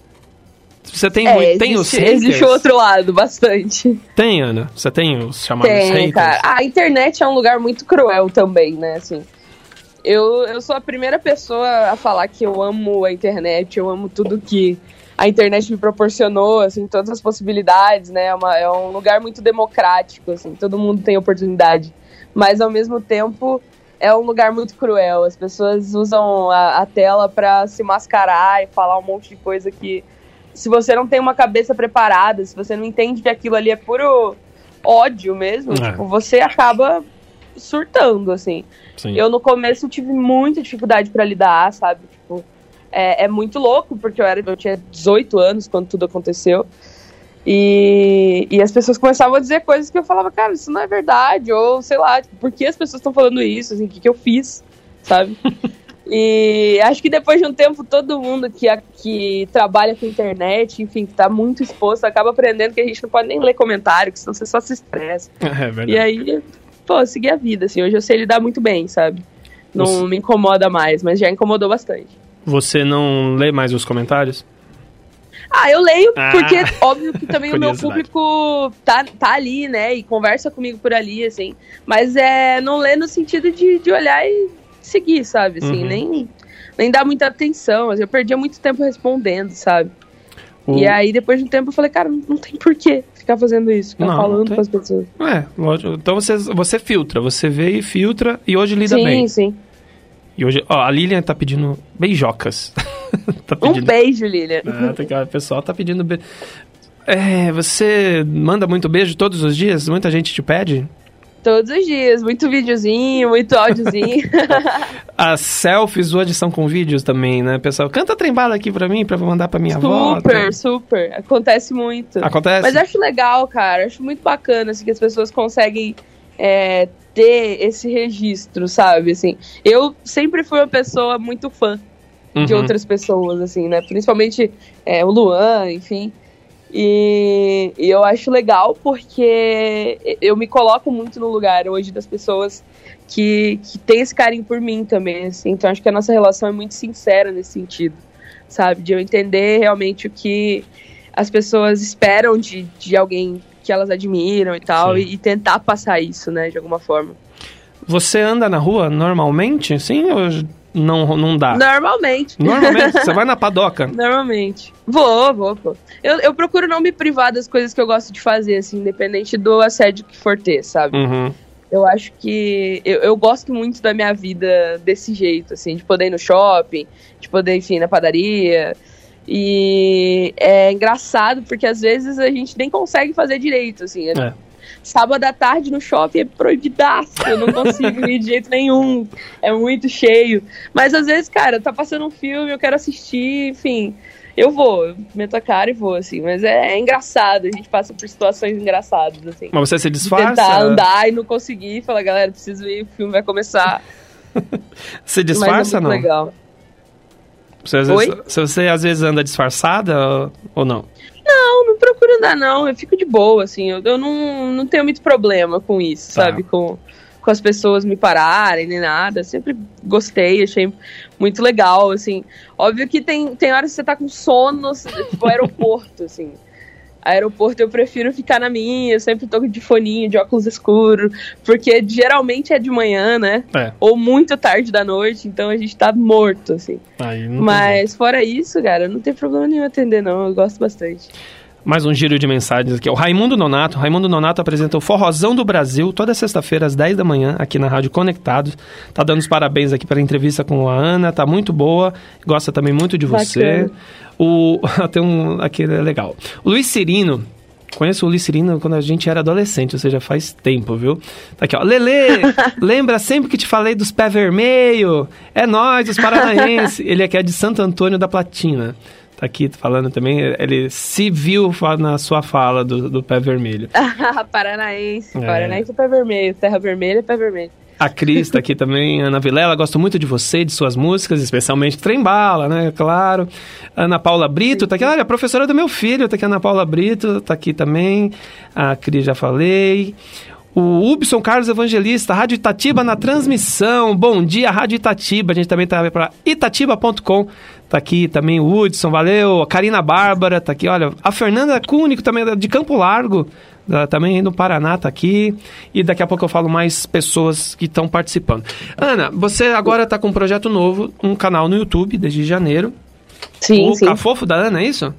Você tem, É, muito, tem os existe, haters? existe o outro lado, bastante. Tem, Ana? Você tem os chamados Tem, haters? cara. A internet é um lugar muito cruel também, né? Assim, eu, eu sou a primeira pessoa a falar que eu amo a internet, eu amo tudo que a internet me proporcionou, assim, todas as possibilidades, né? É, uma- é um lugar muito democrático, assim, todo mundo tem oportunidade. Mas, ao mesmo tempo, é um lugar muito cruel. As pessoas usam a, a tela pra se mascarar e falar um monte de coisa que, se você não tem uma cabeça preparada, se você não entende que aquilo ali é puro ódio mesmo, É. tipo, você acaba surtando, assim. Sim. Eu no começo tive muita dificuldade pra lidar, sabe? Tipo, é, é muito louco, porque eu, era, eu tinha 18 anos quando tudo aconteceu. E, e as pessoas começavam a dizer coisas que eu falava, cara, isso não é verdade, ou sei lá, tipo, por que as pessoas estão falando isso, assim, o que, que eu fiz, sabe? <laughs> e acho que depois de um tempo, todo mundo que, que trabalha com internet, enfim, que tá muito exposto, acaba aprendendo que a gente não pode nem ler comentário, que senão você só se estressa. <laughs> É verdade. E aí, pô, segui a vida, assim. Hoje eu sei lidar muito bem, sabe? Não Você- me incomoda mais, mas já incomodou bastante. Você não lê mais os comentários? Ah, eu leio, Ah. porque óbvio que também <laughs> o meu público tá, tá ali, né? E conversa comigo por ali, assim. Mas é não lê no sentido de, de olhar e seguir, sabe? Assim, Uhum. nem, nem dar muita atenção. assim, Eu perdia muito tempo respondendo, sabe? O- E aí, depois de um tempo, eu falei, cara, não, não tem porquê ficar fazendo isso, ficar Não, não falando tem. com as pessoas. É, lógico. Então você, você filtra, você vê e filtra e hoje lida sim, bem. sim. E hoje, ó, a Lilian tá pedindo beijocas. <laughs> tá Um pedindo. beijo, Lilian. Ah, que- o pessoal tá pedindo beijo. É, você manda muito beijo todos os dias? Muita gente te pede? Todos os dias, muito videozinho, muito áudiozinho. <laughs> As selfies, ou adição com vídeos também, né? Pessoal, canta trembala aqui pra mim, pra mandar pra minha avó. super, tá? super. Acontece muito. Acontece? Mas eu acho legal, cara. Acho muito bacana assim, que as pessoas conseguem é, ter esse registro, sabe? Assim, eu sempre fui uma pessoa muito fã de Uhum. outras pessoas, assim, né? Principalmente é, o Luan, enfim. E, e eu acho legal porque eu me coloco muito no lugar hoje das pessoas que, que têm esse carinho por mim também, assim. Então acho que a nossa relação é muito sincera nesse sentido, sabe? De eu entender realmente o que as pessoas esperam de, de alguém que elas admiram e tal, e, e tentar passar isso, né, de alguma forma. Você anda na rua normalmente, sim? Ou não, não dá? Normalmente. Normalmente? <laughs> Você vai na padoca? Normalmente. Vou, vou, pô. Eu, eu procuro não me privar das coisas que eu gosto de fazer, assim, independente do assédio que for ter, sabe? Uhum. Eu acho que. Eu, eu gosto muito da minha vida desse jeito, assim, de poder ir no shopping, de poder, enfim, ir na padaria. E é engraçado porque às vezes a gente nem consegue fazer direito, assim. É. Sábado à tarde no shopping é proibidaço, eu não consigo ir de jeito nenhum, é muito cheio. Mas às vezes, cara, tá passando um filme, eu quero assistir, enfim, eu vou, eu meto a cara e vou, assim. Mas é, é engraçado, a gente passa por situações engraçadas, assim. Mas você se De disfarça? tentar andar e não conseguir, falar, galera, preciso ir, o filme vai começar. <laughs> Se disfarça mas é não? legal. Você, às vezes, você às vezes anda disfarçada ou não? Não, não procuro andar, não. Eu fico de boa, assim. Eu, eu não, não tenho muito problema com isso, Tá. sabe? Com, com as pessoas me pararem, nem nada. Sempre gostei, achei muito legal, assim. Óbvio que tem, tem horas que você tá com sono, tipo, aeroporto, assim. Aeroporto eu prefiro ficar na minha, eu sempre tô de foninho, de óculos escuros, porque geralmente é de manhã, né? É. Ou muito tarde da noite, então a gente tá morto, assim. Mas fora isso, cara, não tem problema nenhum atender, não. Eu gosto bastante. Mais um giro de mensagens aqui. O Raimundo Nonato. Raimundo Nonato apresenta o Forrozão do Brasil toda sexta-feira às 10 da manhã aqui na Rádio Conectados. Tá dando os parabéns aqui pela entrevista com a Ana. Tá muito boa. Gosta também muito de você. Bacana. O <laughs> tem um aqui é legal. O Luiz Cirino Conheço o Luiz Cirino quando a gente era adolescente, ou seja, faz tempo, viu? Tá aqui, ó. Lele, <laughs> lembra sempre que te falei dos pé vermelho? É nós, os paranaenses. <laughs> Ele aqui é de Santo Antônio da Platina. Tá aqui falando também, ele se viu na sua fala do, do pé vermelho. <laughs> Paranaense. É. Paranaense é pé vermelho. Terra vermelha é pé vermelho. A Cris tá aqui <laughs> também, Ana Vilela, gosto muito de você, de suas músicas, especialmente Trembala, né? Claro. Ana Paula Brito tá aqui, olha, a professora do meu filho, tá aqui Ana Paula Brito, tá aqui também. A Cris já falei. O Ubson Carlos Evangelista, Rádio Itatiba na transmissão. Bom dia, Rádio Itatiba. A gente também tá para itatiba.com. Tá aqui também o Hudson, valeu. A Karina Bárbara tá aqui, olha. A Fernanda Cúnico também de Campo Largo. Também no Paraná tá aqui. E daqui a pouco eu falo mais pessoas que estão participando. Ana, você agora tá com um projeto novo, um canal no YouTube desde janeiro. Sim, o sim. Cafofo da Ana, é isso?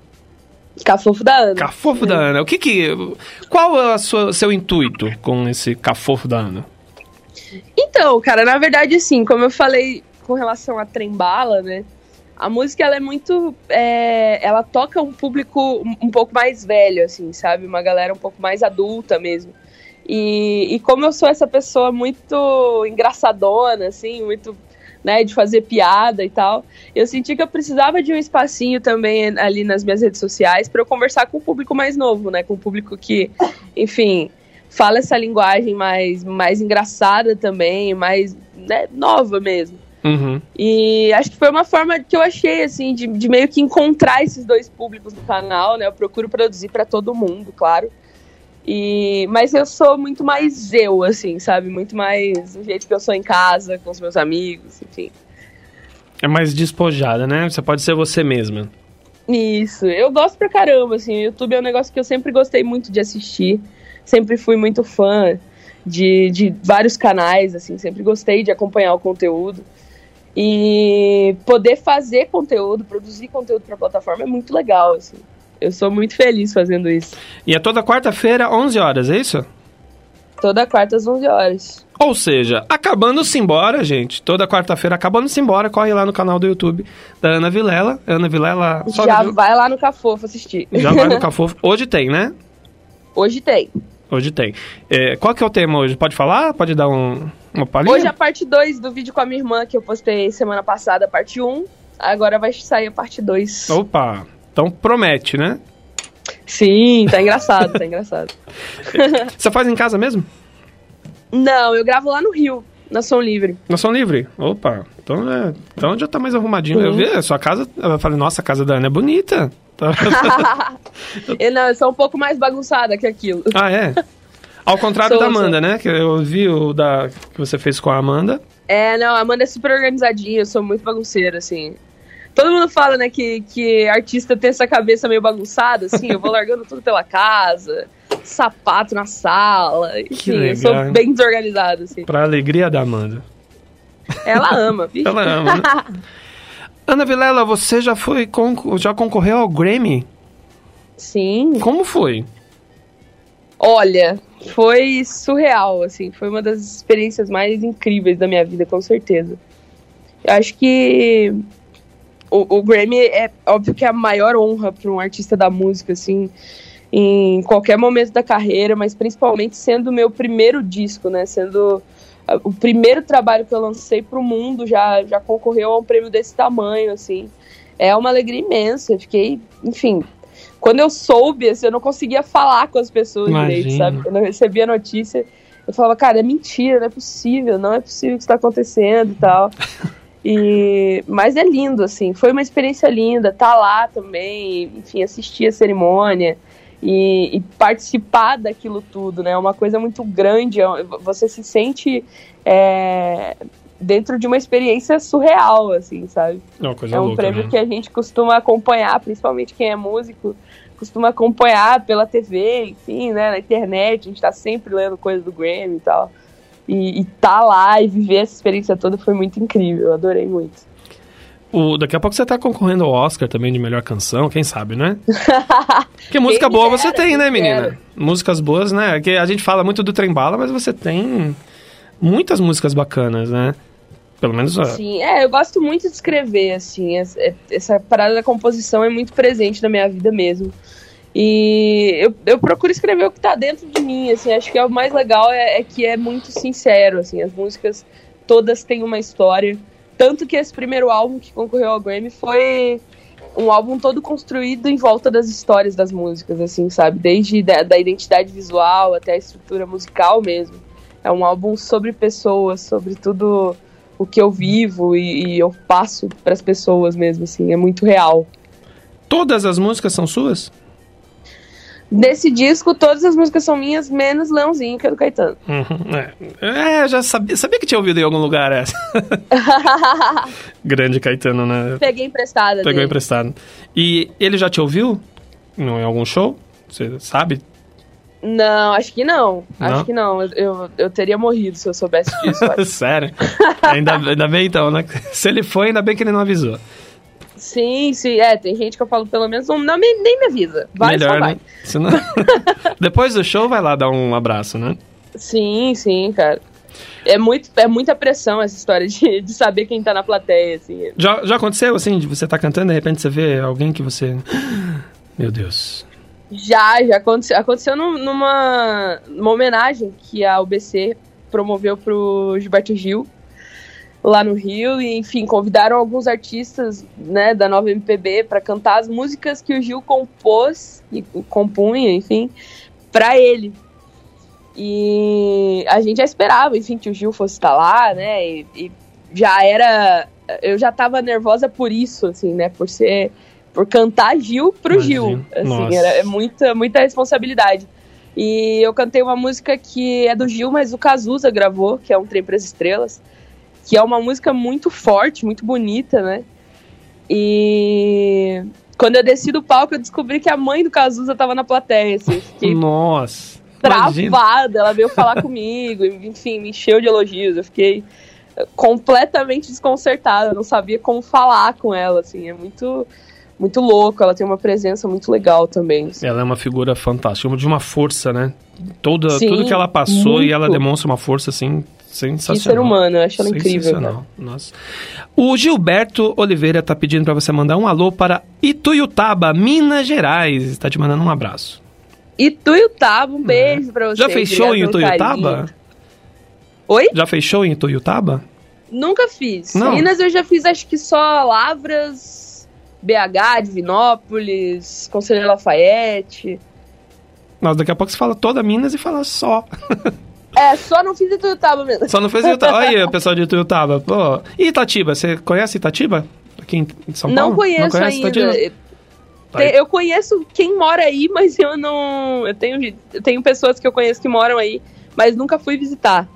Cafofo da Ana. Cafofo da Ana. O que que. Qual é o seu intuito com esse Cafofo da Ana? Então, cara, na verdade, assim, como eu falei com relação a Trembala, né? A música, ela é muito... é, ela toca um público um, um pouco mais velho, assim, sabe? Uma galera um pouco mais adulta mesmo. E, e como eu sou essa pessoa muito engraçadona, assim, muito... Né, de fazer piada e tal. Eu senti que eu precisava de um espacinho também ali nas minhas redes sociais para eu conversar com o público mais novo, né? Com o público que, enfim, fala essa linguagem mais, mais engraçada também, mais né, nova mesmo. Uhum. E acho que foi uma forma que eu achei, assim, de, de meio que encontrar esses dois públicos no canal, né? Eu procuro produzir para todo mundo, claro. E, mas eu sou muito mais eu, assim, sabe? Muito mais do jeito que eu sou em casa, com os meus amigos, enfim. É mais despojada, né? Você pode ser você mesma. Isso, eu gosto pra caramba, assim, o YouTube é um negócio que eu sempre gostei muito de assistir, sempre fui muito fã de, de vários canais, assim, sempre gostei de acompanhar o conteúdo. E poder fazer conteúdo, produzir conteúdo pra plataforma é muito legal, assim. Eu sou muito feliz fazendo isso. E é toda quarta-feira, 11 horas, é isso? Toda quarta às 11 horas. Ou seja, acabando-se embora, gente. Toda quarta-feira, acabando-se embora, corre lá no canal do YouTube da Ana Vilela. Ana Vilela... Já viu- vai lá no Cafofo assistir. Já vai no <laughs> Cafofo. Hoje tem, né? Hoje tem. Hoje tem. É, qual que é o tema hoje? Pode falar? Pode dar um, uma palhinha? Hoje é a parte 2 do vídeo com a minha irmã que eu postei semana passada, parte 1. Um. Agora vai sair a parte 2. Opa! Então promete, né? Sim, tá engraçado, tá engraçado. <laughs> Você faz em casa mesmo? Não, eu gravo lá no Rio, na Som Livre. Na Som Livre? Opa! Então, é, então já tá mais arrumadinho. Eu vi a sua casa, eu falei, nossa, a casa da Ana é bonita. Tá- <laughs> eu, não, eu sou um pouco mais bagunçada que aquilo. ah, é? Ao contrário Sou, da Amanda, né? Que eu vi o da, que você fez com a Amanda. É, não, a Amanda é super organizadinha, eu sou muito bagunceira, assim. Todo mundo fala, né, que, que artista tem essa cabeça meio bagunçada, assim, eu vou largando tudo pela casa, sapato na sala, enfim, eu sou bem desorganizada, assim. Pra alegria da Amanda. Ela ama, viu? Ela ama, né? <laughs> Ana Vilela, você já foi já concorreu ao Grammy? Sim. Como foi? Olha, foi surreal, assim, foi uma das experiências mais incríveis da minha vida, com certeza. Eu acho que o, o Grammy é óbvio que é a maior honra para um artista da música, assim, em qualquer momento da carreira, mas principalmente sendo o meu primeiro disco, né? Sendo ah, o primeiro trabalho que eu lancei para o mundo, já, já concorreu a um prêmio desse tamanho, assim. É uma alegria imensa. Eu fiquei, enfim, quando eu soube, assim, eu não conseguia falar com as pessoas direito, Imagino. sabe? Quando eu recebi a notícia, eu falava, cara, é mentira, não é possível, não é possível que isso está acontecendo e tal. <laughs> E, mas é lindo, assim, foi uma experiência linda, tá lá também, enfim, assistir a cerimônia e, e participar daquilo tudo, né? É uma coisa muito grande, é- você se sente é, dentro de uma experiência surreal, assim, sabe? É uma coisa É um louca, prêmio né? que a gente costuma acompanhar, principalmente quem é músico, costuma acompanhar pela TV, enfim, né, na internet, a gente tá sempre lendo coisa do Grammy e tal. E, e tá lá e viver essa experiência toda foi muito incrível, eu adorei muito. O, daqui a pouco você tá concorrendo ao Oscar também de melhor canção, quem sabe, né? <laughs> Porque música boa dera, você tem, né, menina? dera. Músicas boas, né? Que a gente fala muito do trem bala, mas você tem muitas músicas bacanas, né? Pelo menos. Sim, é, eu gosto muito de escrever, assim. es- é- Essa parada da composição é muito presente na minha vida mesmo. E eu, eu procuro escrever o que tá dentro de mim, assim. Acho que é o mais legal é, é que é muito sincero, assim. As músicas todas têm uma história. Tanto que esse primeiro álbum que concorreu ao Grammy foi um álbum todo construído em volta das histórias das músicas, assim, sabe? Desde da, da identidade visual até a estrutura musical mesmo. É um álbum sobre pessoas, sobre tudo o que eu vivo e, e eu passo para as pessoas mesmo, assim, é muito real. Todas as músicas são suas? Nesse disco, todas as músicas são minhas, menos Leãozinho, que é do Caetano. Uhum, é. é, já sabia, sabia que tinha ouvido em algum lugar essa. <laughs> Grande Caetano, né? Peguei emprestada Pegou dele. emprestado. E ele já te ouviu? Não, em algum show? Você sabe? Não, acho que não. Não? Acho que não. Eu, eu, eu teria morrido se eu soubesse disso. <laughs> Sério? ainda, ainda bem então, né? Se ele foi, ainda bem que ele não avisou. Sim, sim. É, tem gente que eu falo pelo menos, não, não me- nem me avisa. Vai, Melhor, né? Senão... <laughs> Depois do show, vai lá dar um abraço, né? Sim, sim, cara. É, muito, é muita pressão essa história de, de saber quem tá na plateia, assim. Já, já aconteceu, assim, de você tá cantando e de repente você vê alguém que você... <gasps> Meu Deus. Já, já aconteceu. Aconteceu num- numa, numa homenagem que a UBC promoveu pro Gilberto Gil lá no Rio e enfim convidaram alguns artistas né da nova MPB para cantar as músicas que o Gil compôs e compunha enfim para ele e a gente já esperava enfim que o Gil fosse estar lá né e, e já era eu já tava nervosa por isso assim né por ser por cantar Gil pro Gil Imagino. assim Nossa. era é muita muita responsabilidade e eu cantei uma música que é do Gil, mas o Cazuza gravou, que é um Trem para as Estrelas, que é uma música muito forte, muito bonita, né? E quando eu desci do palco, eu descobri que a mãe do Cazuza tava na plateia, assim, fiquei Nossa. Imagina. travada, ela veio falar <laughs> comigo, e, enfim, me encheu de elogios, eu fiquei completamente desconcertada, eu não sabia como falar com ela, assim, é muito muito louco, ela tem uma presença muito legal também. assim. Ela é uma figura fantástica, de uma força, né? Toda, Sim, tudo que ela passou e muito. ela demonstra uma força, assim, sensacional. Que ser humano, eu acho ela incrível, Sensacional. Nossa. O Gilberto Oliveira tá pedindo pra você mandar um alô para Ituiutaba, Minas Gerais. Está te mandando um abraço. Ituiutaba, um beijo pra você. Já fez show em Ituiutaba? carinho. Oi? Já fez show em Ituiutaba? Nunca fiz. Não. Minas eu já fiz acho que só Lavras, BH, Divinópolis, Conselheiro Lafayette. Mas daqui a pouco você fala toda Minas e fala só. <laughs> É, só não fiz Ituiutaba mesmo. Só não fez Ituiutaba. Olha aí, o pessoal de Ituiutaba. Pô. E Itatiba? Você conhece Itatiba? Aqui em São Não Paulo? conheço ainda. Itatiba? Tá. Eu conheço quem mora aí, mas eu não. Eu tenho, eu tenho pessoas que eu conheço que moram aí, mas nunca fui visitar.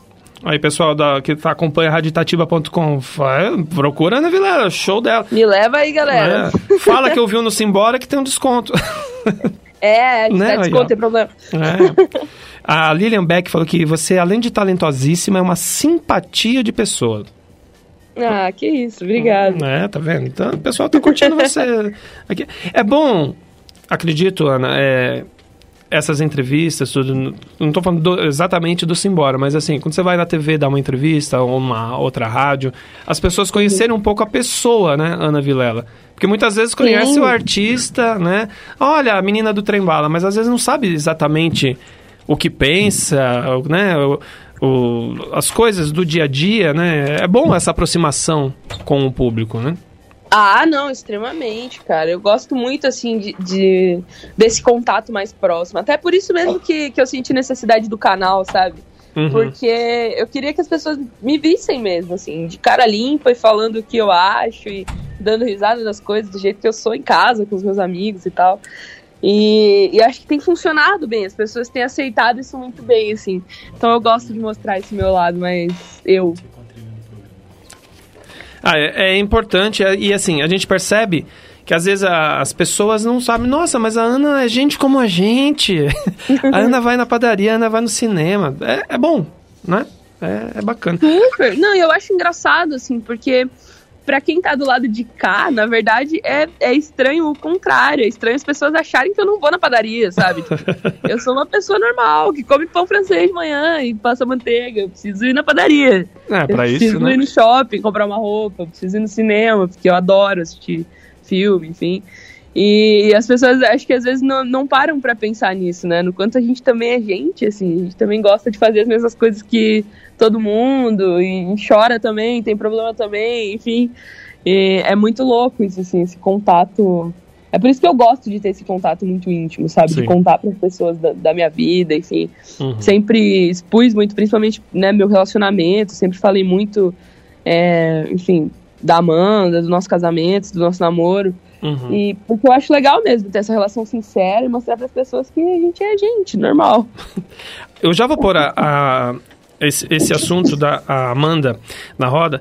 Aí, pessoal da, que tá, acompanha radioitatiba.com, vai, procura Ana Vilela, show dela. Me leva aí, galera. É, fala que ouviu no Simbora que tem um desconto. <laughs> É, Né, aí, desconto, tem problema. É. <laughs> A Lilian Beck falou que você, além de talentosíssima, é uma simpatia de pessoa. Ah, que isso, obrigado. É, tá vendo? Então o pessoal tá curtindo <laughs> você. Aqui. É bom, acredito, Ana, é, essas entrevistas, tudo. Não tô falando do- exatamente do Simbora, mas assim, quando você vai na TV dar uma entrevista ou uma outra rádio, as pessoas conhecerem um pouco a pessoa, né, Ana Vilela? Porque muitas vezes conhece Sim. o artista, né? Olha, a menina do trem bala, mas às vezes não sabe exatamente o que pensa, né? O, o- as coisas do dia a dia, né? É bom essa aproximação com o público, né? Ah, não, extremamente, cara. Eu gosto muito, assim, de, de- desse contato mais próximo. Até por isso mesmo que, que eu senti necessidade do canal, sabe? Uhum. Porque eu queria que as pessoas me vissem mesmo, assim, de cara limpa e falando o que eu acho e dando risada das coisas do jeito que eu sou em casa, com os meus amigos e tal. E, e acho que tem funcionado bem, as pessoas têm aceitado isso muito bem, assim. Então eu gosto de mostrar esse meu lado, mas eu. Ah, é, é importante é- e assim, a gente percebe que às vezes a- as pessoas não sabem, nossa, mas a Ana é gente como a gente. <laughs> a Ana vai na padaria, a Ana vai no cinema. É, é bom, né? É, é bacana. Super. Não, eu acho engraçado, assim, porque pra quem tá do lado de cá, na verdade, é, é estranho o contrário. É estranho as pessoas acharem que eu não vou na padaria, sabe? Tipo, <laughs> eu sou uma pessoa normal, que come pão francês de manhã e passa manteiga. Eu preciso ir na padaria. É, eu pra preciso isso, né? ir no shopping, comprar uma roupa, eu preciso ir no cinema, porque eu adoro assistir filme, enfim. E as pessoas acho que às vezes não, não param pra pensar nisso, né? No quanto a gente também é gente, assim, a gente também gosta de fazer as mesmas coisas que todo mundo, e chora também, tem problema também, enfim. E é muito louco isso, assim, esse contato. É por isso que eu gosto de ter esse contato muito íntimo, sabe? Sim. De contar para as pessoas da, da minha vida, enfim. Uhum. Sempre expus muito, principalmente, né, meu relacionamento, sempre falei muito, é, enfim, da Amanda, do nosso casamento, do nosso namoro. Uhum. E porque eu acho legal mesmo ter essa relação sincera e mostrar para as pessoas que a gente é gente, normal. <laughs> Eu já vou pôr a, a- esse, esse assunto da Amanda na roda.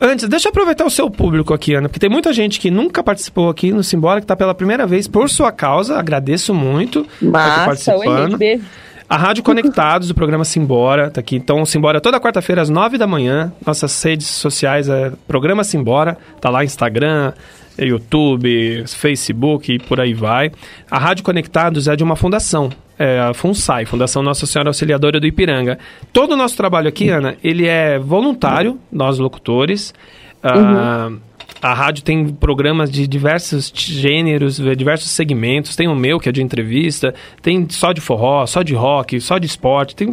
Antes, deixa eu aproveitar o seu público aqui, Ana, porque tem muita gente que nunca participou aqui no Simbora, que está pela primeira vez por sua causa. Agradeço muito Massa, oi, participando. beijo. A Rádio Conectados, do programa Simbora, tá aqui. Então, Simbora toda quarta-feira às nove da manhã. Nossas redes sociais é Programa Simbora. Tá lá Instagram, YouTube, Facebook e por aí vai. A Rádio Conectados é de uma fundação. É a FUNSAI, Fundação Nossa Senhora Auxiliadora do Ipiranga. Todo o nosso trabalho aqui, Ana, ele é voluntário, nós locutores. Ah, a rádio tem programas de diversos gêneros, eh, diversos segmentos. Tem o meu, que é de entrevista, tem só de forró, só de rock, só de esporte, tem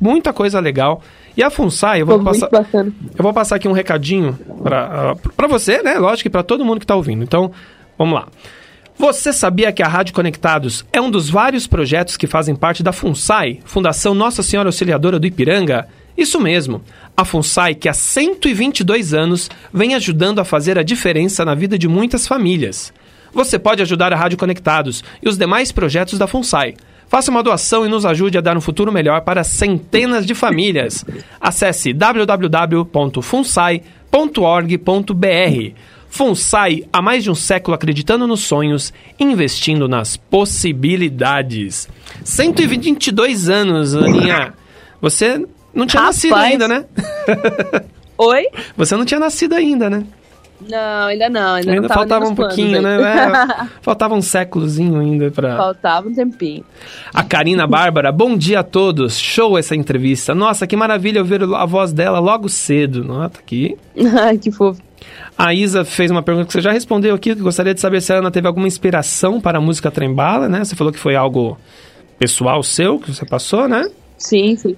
muita coisa legal. E a FUNSAI, eu vou, passar, eu vou passar aqui um recadinho para você, né? Lógico, e para todo mundo que está ouvindo. Então, vamos lá. Você sabia que a Rádio Conectados é um dos vários projetos que fazem parte da FUNSAI, Fundação Nossa Senhora Auxiliadora do Ipiranga? Isso mesmo. A FUNSAI, que há 122 anos vem ajudando a fazer a diferença na vida de muitas famílias. Você pode ajudar a Rádio Conectados e os demais projetos da FUNSAI. Faça uma doação e nos ajude a dar um futuro melhor para centenas de famílias. Acesse www.funsai.org.br. FUNSAI, há mais de um século acreditando nos sonhos, investindo nas possibilidades. 122 anos, Aninha. Você não tinha Rapaz. nascido ainda, né? <laughs> Oi? Você não tinha nascido ainda, né? Não, ainda não, ainda, Ainda não tava faltava um pouquinho, né? <laughs> É, faltava um séculozinho ainda pra... Faltava um tempinho. A Karina Bárbara, bom dia a todos. Show essa entrevista. Nossa, que maravilha ouvir a voz dela logo cedo. Nossa, tá aqui. <laughs> Ai, que fofo. A Isa fez uma pergunta que você já respondeu aqui. que Gostaria de saber se a Ana teve alguma inspiração para a música Trembala, né? Você falou que foi algo pessoal seu que você passou, né? Sim, sim.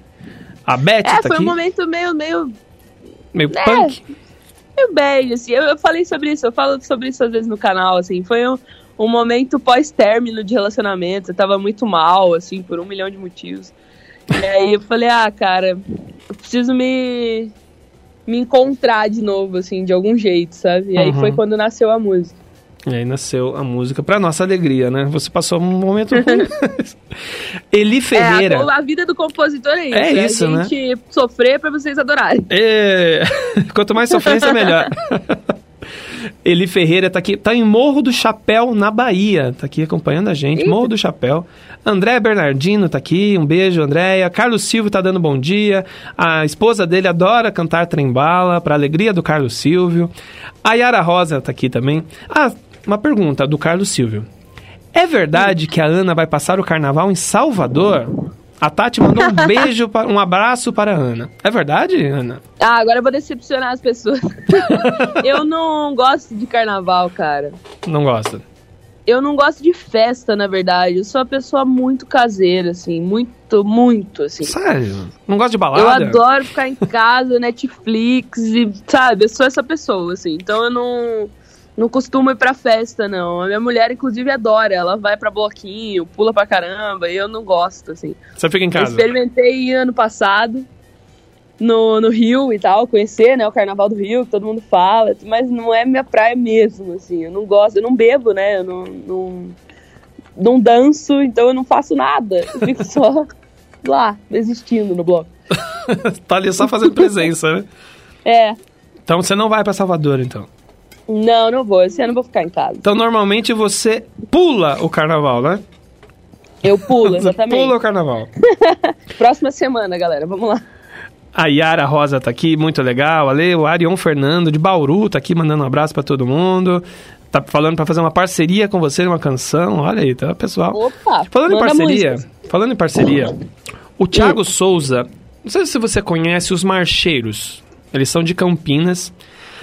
A Beth É, tá foi aqui. um momento meio, meio, Meio É. punk. meio bad, assim. Eu, eu falei sobre isso, eu falo sobre isso às vezes no canal, assim. Foi um, um momento pós-término de relacionamento. Eu tava muito mal, assim, por um milhão de motivos. E aí eu falei, ah, cara, eu preciso me, me encontrar de novo, assim, de algum jeito, sabe? E aí Uhum. foi quando nasceu a música. E aí nasceu a música pra nossa alegria, né? Você passou um momento ruim. <laughs> Eli Ferreira. É, a, a vida do compositor é isso. É isso, né? A gente sofrer pra vocês adorarem. É, <laughs> Quanto mais sofrência, melhor. <laughs> Eli Ferreira tá aqui, tá em Morro do Chapéu, na Bahia. Tá aqui acompanhando a gente, Eita. Morro do Chapéu. André Bernardino tá aqui, um beijo, Andréia. Carlos Silvio tá dando bom dia. A esposa dele adora cantar trembala, pra alegria do Carlos Silvio. A Yara Rosa tá aqui também. Ah, uma pergunta do Carlos Silvio. É verdade que a Ana vai passar o carnaval em Salvador? A Tati mandou um <laughs> beijo, pa- um abraço para a Ana. É verdade, Ana? Ah, agora eu vou decepcionar as pessoas. <laughs> eu não gosto de carnaval, cara. Não gosta. Eu não gosto de festa, na verdade. Eu sou uma pessoa muito caseira, assim. Muito, muito, assim. Sério? Não gosta de balada? Eu adoro ficar em casa, <laughs> Netflix e, sabe, eu sou essa pessoa, assim. Então eu não, não costumo ir pra festa, não. A minha mulher, inclusive, adora. Ela vai pra bloquinho, pula pra caramba, e eu não gosto, assim. Você fica em Eu casa? experimentei ano passado no, no Rio e tal, conhecer, né, o Carnaval do Rio, que todo mundo fala, mas não é minha praia mesmo, assim, eu não gosto, eu não bebo, né, eu não, não, não danço, então eu não faço nada, eu fico só <laughs> lá, existindo no bloco. tá ali só fazendo presença, né? É, Então você não vai pra Salvador, então. Não, não vou, esse ano eu vou ficar em casa. Então normalmente você pula o carnaval, né? Eu pulo, <laughs> exatamente. pula o carnaval. <laughs> Próxima semana, galera, vamos lá. A Yara Rosa tá aqui, muito legal. Ale, o Arion Fernando de Bauru tá aqui mandando um abraço pra todo mundo. Tá falando pra fazer uma parceria com você numa canção. Olha aí, tá, pessoal. Opa! Falando em parceria, músicas. falando em parceria, o Thiago Souza, não sei se você conhece os Marcheiros. Eles são de Campinas.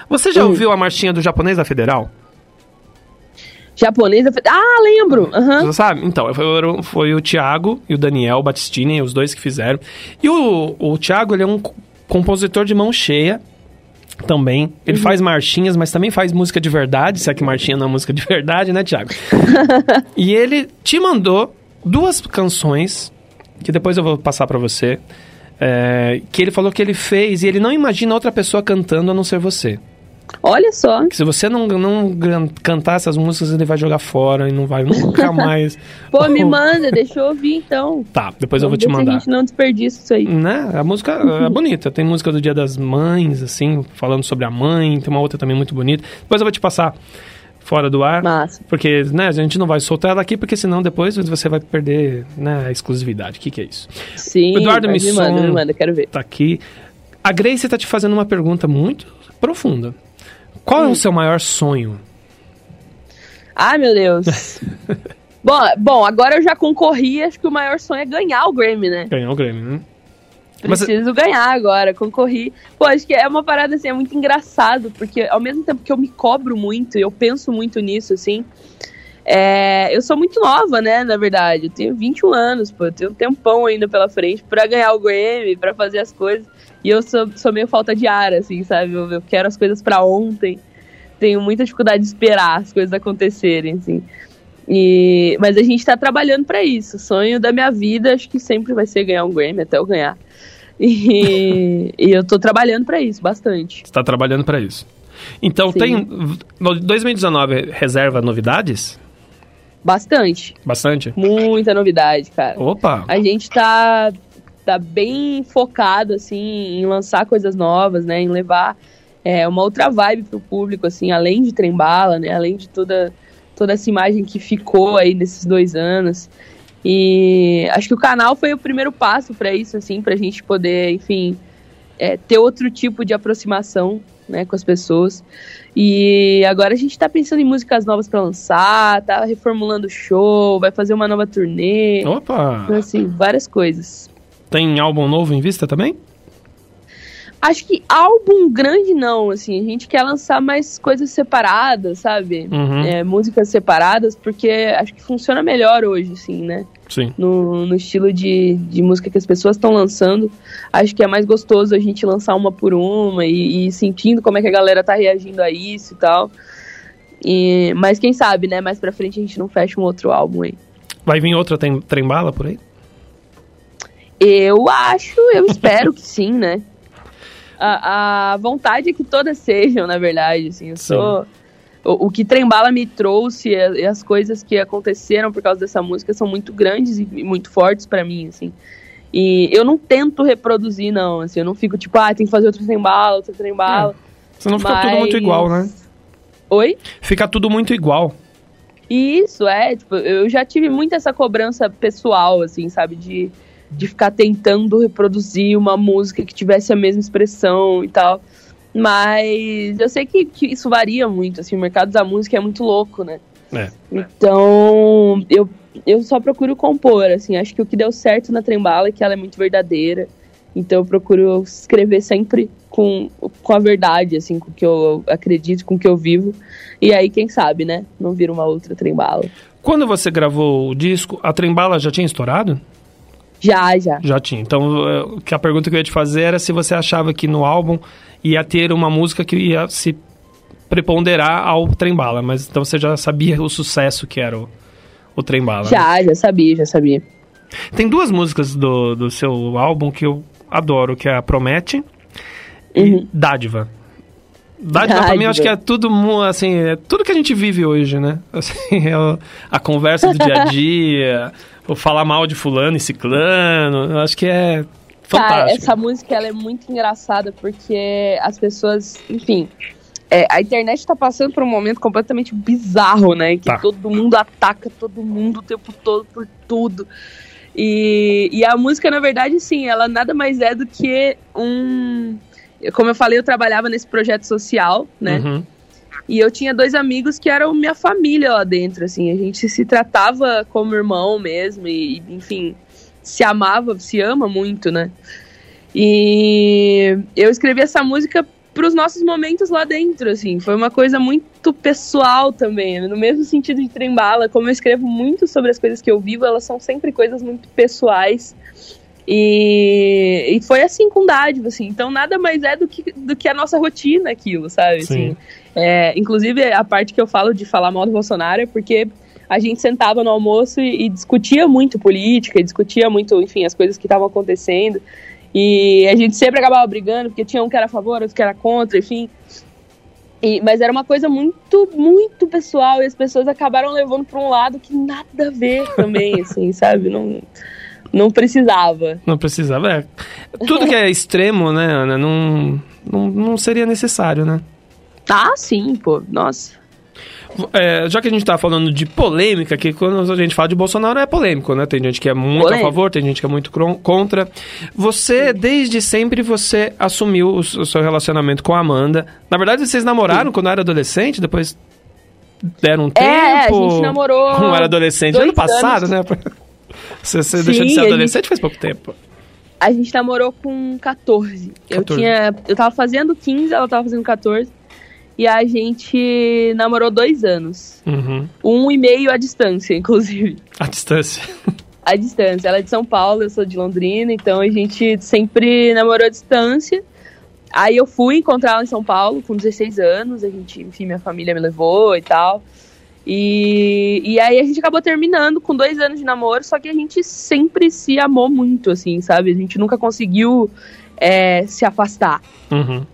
Você já Hum. ouviu a marchinha do japonês da Federal? Japonesa. Ah, lembro! Aham. Você sabe? Então, foi, o- foi o Thiago e o Daniel Battistini, os dois que fizeram. E o, o Thiago, ele é um co- compositor de mão cheia também. Ele faz marchinhas, mas também faz música de verdade, se é que marchinha não é música de verdade, né, Thiago? <laughs> e ele te mandou duas canções, que depois eu vou passar pra você, é, que ele falou que ele fez e ele não imagina outra pessoa cantando a não ser você. Olha só. Se você não, não cantar essas músicas, ele vai jogar fora e não vai nunca <laughs> mais. Pô, me <laughs> manda, deixa eu ouvir então. Tá, depois eu vou Vamos te se mandar. a gente não desperdiça isso aí. Né? A música é bonita. Tem música do Dia das Mães, assim, falando sobre a mãe. Tem uma outra também muito bonita. Depois eu vou te passar fora do ar. Massa. Porque, né, a gente não vai soltar ela aqui, porque senão depois você vai perder, né, a exclusividade. O que, que é isso? Sim, Eduardo me manda, me manda, quero ver. Tá aqui. A Grace tá te fazendo uma pergunta muito profunda. Qual Hum. é o seu maior sonho? Ai, meu Deus. <laughs> bom, bom, agora eu já concorri, acho que o maior sonho é ganhar o Grammy, né? Ganhar o Grammy, né? Mas- Preciso ganhar agora, concorri. Pô, acho que é uma parada assim, é muito engraçado, porque ao mesmo tempo que eu me cobro muito, eu penso muito nisso, assim, é, eu sou muito nova, né, na verdade. Eu tenho 21 anos, pô, eu tenho um tempão ainda pela frente pra ganhar o Grammy, pra fazer as coisas. E eu sou, sou meio falta de ar, assim, sabe? Eu, eu quero as coisas pra ontem. Tenho muita dificuldade de esperar as coisas acontecerem, assim. E, mas a gente tá trabalhando pra isso. O sonho da minha vida, acho que sempre vai ser ganhar um Grammy, até eu ganhar. E, <laughs> e eu tô trabalhando pra isso, bastante. Você tá trabalhando pra isso. Então, Sim. tem... no 2019 reserva novidades? Bastante. Bastante? Muita novidade, cara. Opa! A gente tá, tá bem focado, assim, em lançar coisas novas, né? Em levar é, uma outra vibe pro público, assim, além de trembala, né? Além de toda, toda essa imagem que ficou aí nesses dois anos. E acho que o canal foi o primeiro passo para isso, assim, pra gente poder, enfim, é, ter outro tipo de aproximação, né, com as pessoas. E agora a gente tá pensando em músicas novas para lançar, tá reformulando o show, vai fazer uma nova turnê. Opa! Então, assim, várias coisas. Tem álbum novo em vista também? Acho que álbum grande não, assim, a gente quer lançar mais coisas separadas, sabe? Uhum. É, músicas separadas, porque acho que funciona melhor hoje, assim, né? Sim. No, no estilo de, de música que as pessoas estão lançando. Acho que é mais gostoso a gente lançar uma por uma e, e sentindo como é que a galera tá reagindo a isso e tal. E, mas quem sabe, né? Mais pra frente a gente não fecha um outro álbum aí. Vai vir outra tem, trembala por aí? Eu acho, eu espero que sim, né? A, a vontade é que todas sejam, na verdade, assim, eu Sim. sou... O, o que Trembala me trouxe e e as coisas que aconteceram por causa dessa música são muito grandes e muito fortes pra mim, assim. E eu não tento reproduzir, não, assim, eu não fico tipo, ah, tem que fazer outro Trembala, outro Trembala. Senão fica tudo muito Mas- igual, né? Oi? Fica tudo muito igual. Isso, é, tipo, eu já tive muito essa cobrança pessoal, assim, sabe, de, de ficar tentando reproduzir uma música que tivesse a mesma expressão e tal. Mas eu sei que, que isso varia muito, assim, o mercado da música é muito louco, né? É. Então, eu, eu só procuro compor, assim, acho que o que deu certo na Trembala é que ela é muito verdadeira. Então eu procuro escrever sempre com, com a verdade, assim, com o que eu acredito, com o que eu vivo. E aí, quem sabe, né? Não vira uma outra Trembala. Quando você gravou o disco, a trembala já tinha estourado? Já, já. Já tinha. Então, eh, que a pergunta que eu ia te fazer era se você achava que no álbum ia ter uma música que ia se preponderar ao Trembala, mas então você já sabia o sucesso que era o, o Trembala. né? Já, já sabia, já sabia. Tem duas músicas do, do seu álbum que eu adoro, que é a Promete e Uhum. Dádiva. Dádiva, pra mim, eu acho que é tudo, assim, é tudo que a gente vive hoje, né? <laughs> Assim, é o- a conversa do dia a dia, o falar mal de fulano e ciclano, eu acho que é Cara, essa música ela é muito engraçada porque as pessoas, enfim, é, a internet tá passando por um momento completamente bizarro, né? Que Tá. todo mundo ataca todo mundo o tempo todo por tudo. E, e a música, na verdade, sim, ela nada mais é do que um. Como eu falei, eu trabalhava nesse projeto social, né? Uhum. E eu tinha dois amigos que eram minha família lá dentro, assim. A gente se tratava como irmão mesmo, e, enfim, se amava, se ama muito, né? E eu escrevi essa música para os nossos momentos lá dentro, assim. Foi uma coisa muito pessoal também, no mesmo sentido de Trembala, como eu escrevo muito sobre as coisas que eu vivo, elas são sempre coisas muito pessoais. E, e foi assim com dádiva, assim. Então nada mais é do que, do que a nossa rotina aquilo, sabe? Assim, é, inclusive a parte que eu falo de falar mal do Bolsonaro é porque a gente sentava no almoço e, e discutia muito política, discutia muito, enfim, as coisas que estavam acontecendo. E a gente sempre acabava brigando, porque tinha um que era a favor, outro que era contra, enfim. E, mas era uma coisa muito, muito pessoal e as pessoas acabaram levando para um lado que nada a ver também, <laughs> assim, sabe? Não, não precisava. Não precisava, é. Tudo que é extremo, né, Ana, não, não, não seria necessário, né? Ah, sim, pô, nossa. É, já que a gente tá falando de polêmica, que quando a gente fala de Bolsonaro é polêmico, né? Tem gente que é muito Polêmico. a favor, tem gente que é muito contra. Você, desde sempre, você assumiu o, seu relacionamento com a Amanda. Na verdade, vocês namoraram quando era adolescente, depois deram um tempo. É, a gente namorou <laughs> Quando era adolescente, ano passado, anos. né? <laughs> Você, você Sim, deixou de ser a gente- adolescente faz pouco tempo. A gente namorou com 14. Eu 14. tinha. Eu tava fazendo 15, ela tava fazendo 14. E a gente namorou dois anos. Uhum. Um e meio à distância, inclusive. A distância. À distância. Ela é de São Paulo, eu sou de Londrina, então a gente sempre namorou à distância. Aí eu fui encontrar ela em São Paulo com 16 anos, a gente, enfim, minha família me levou e tal. E, e aí a gente acabou terminando com dois anos de namoro, só que a gente sempre se amou muito, assim, sabe? A gente nunca conseguiu é, se afastar. Uhum.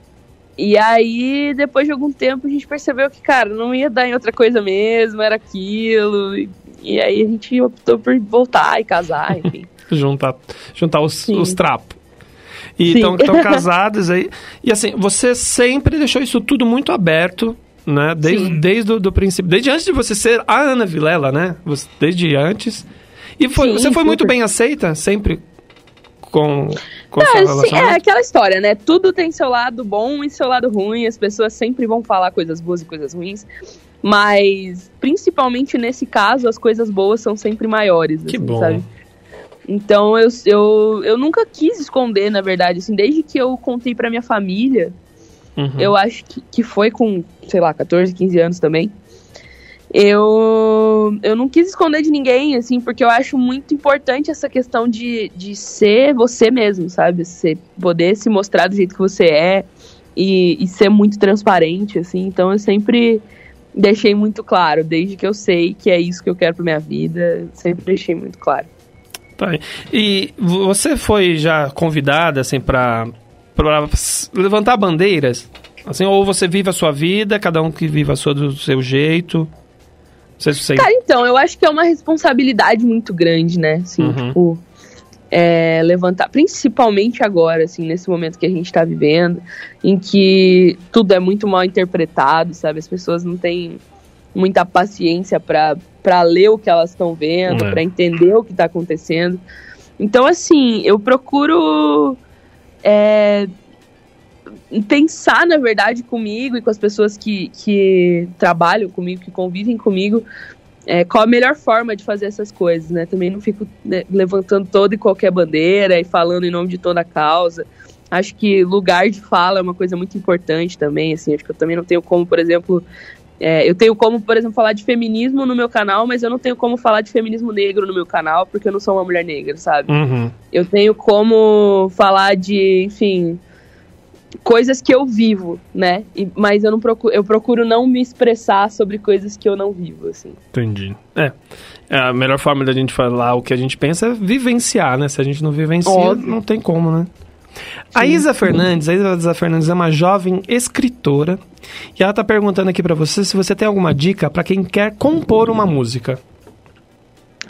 E aí, depois de algum tempo, a gente percebeu que, cara, não ia dar em outra coisa mesmo, era aquilo. E, e aí a gente optou por voltar e casar, <laughs> enfim. juntar, juntar os, Sim. os trapos. E estão <laughs> casados aí. E assim, você sempre deixou isso tudo muito aberto, né? Desde, Sim. desde o princípio. Desde antes de você ser a Ana Vilela, né? Você- desde antes. E foi, Sim, você foi muito super. bem aceita sempre com, com seu assim, relacionamento? é aquela história, né? Tudo tem seu lado bom e seu lado ruim. As pessoas sempre vão falar coisas boas e coisas ruins. Mas, principalmente nesse caso, as coisas boas são sempre maiores. Que assim, bom. Sabe? Então eu, eu, eu nunca quis esconder, na verdade. Assim, desde que eu contei pra minha família, Uhum. eu acho que, que foi com, sei lá, 14, 15 anos também. Eu, eu não quis esconder de ninguém, assim, porque eu acho muito importante essa questão de, de ser você mesmo, sabe? Você poder se mostrar do jeito que você é e, e ser muito transparente, assim. Então eu sempre deixei muito claro, desde que eu sei que é isso que eu quero pra minha vida, sempre deixei muito claro. Tá. E você foi já convidada, assim, pra, pra levantar bandeiras? Assim, ou você vive a sua vida, cada um que vive a sua do seu jeito? Sei. Cara, então, eu acho que é uma responsabilidade muito grande, né? Assim, Uhum. tipo, é, levantar, principalmente agora, assim, nesse momento que a gente tá vivendo, em que tudo é muito mal interpretado, sabe? As pessoas não têm muita paciência para ler o que elas estão vendo, É. pra entender o que tá acontecendo. Então, assim, eu procuro é, pensar, na verdade, comigo e com as pessoas que, que trabalham comigo, que convivem comigo, é, qual a melhor forma de fazer essas coisas, né? Também não fico né, levantando toda e qualquer bandeira e falando em nome de toda a causa. Acho que lugar de fala é uma coisa muito importante também, assim, acho que eu também não tenho como, por exemplo, é, eu tenho como, por exemplo, falar de feminismo no meu canal, mas eu não tenho como falar de feminismo negro no meu canal, porque eu não sou uma mulher negra, sabe? Uhum. Eu tenho como falar de, enfim, coisas que eu vivo, né? E- mas eu não procuro, eu procuro não me expressar sobre coisas que eu não vivo, assim. Entendi. É. É, A melhor forma da gente falar o que a gente pensa é vivenciar, né? Se a gente não vivencia, Óbvio. não tem como, né? A Isa Fernandes, a Isa Fernandes é uma jovem escritora e ela tá perguntando aqui pra você se você tem alguma dica pra quem quer compor uma música.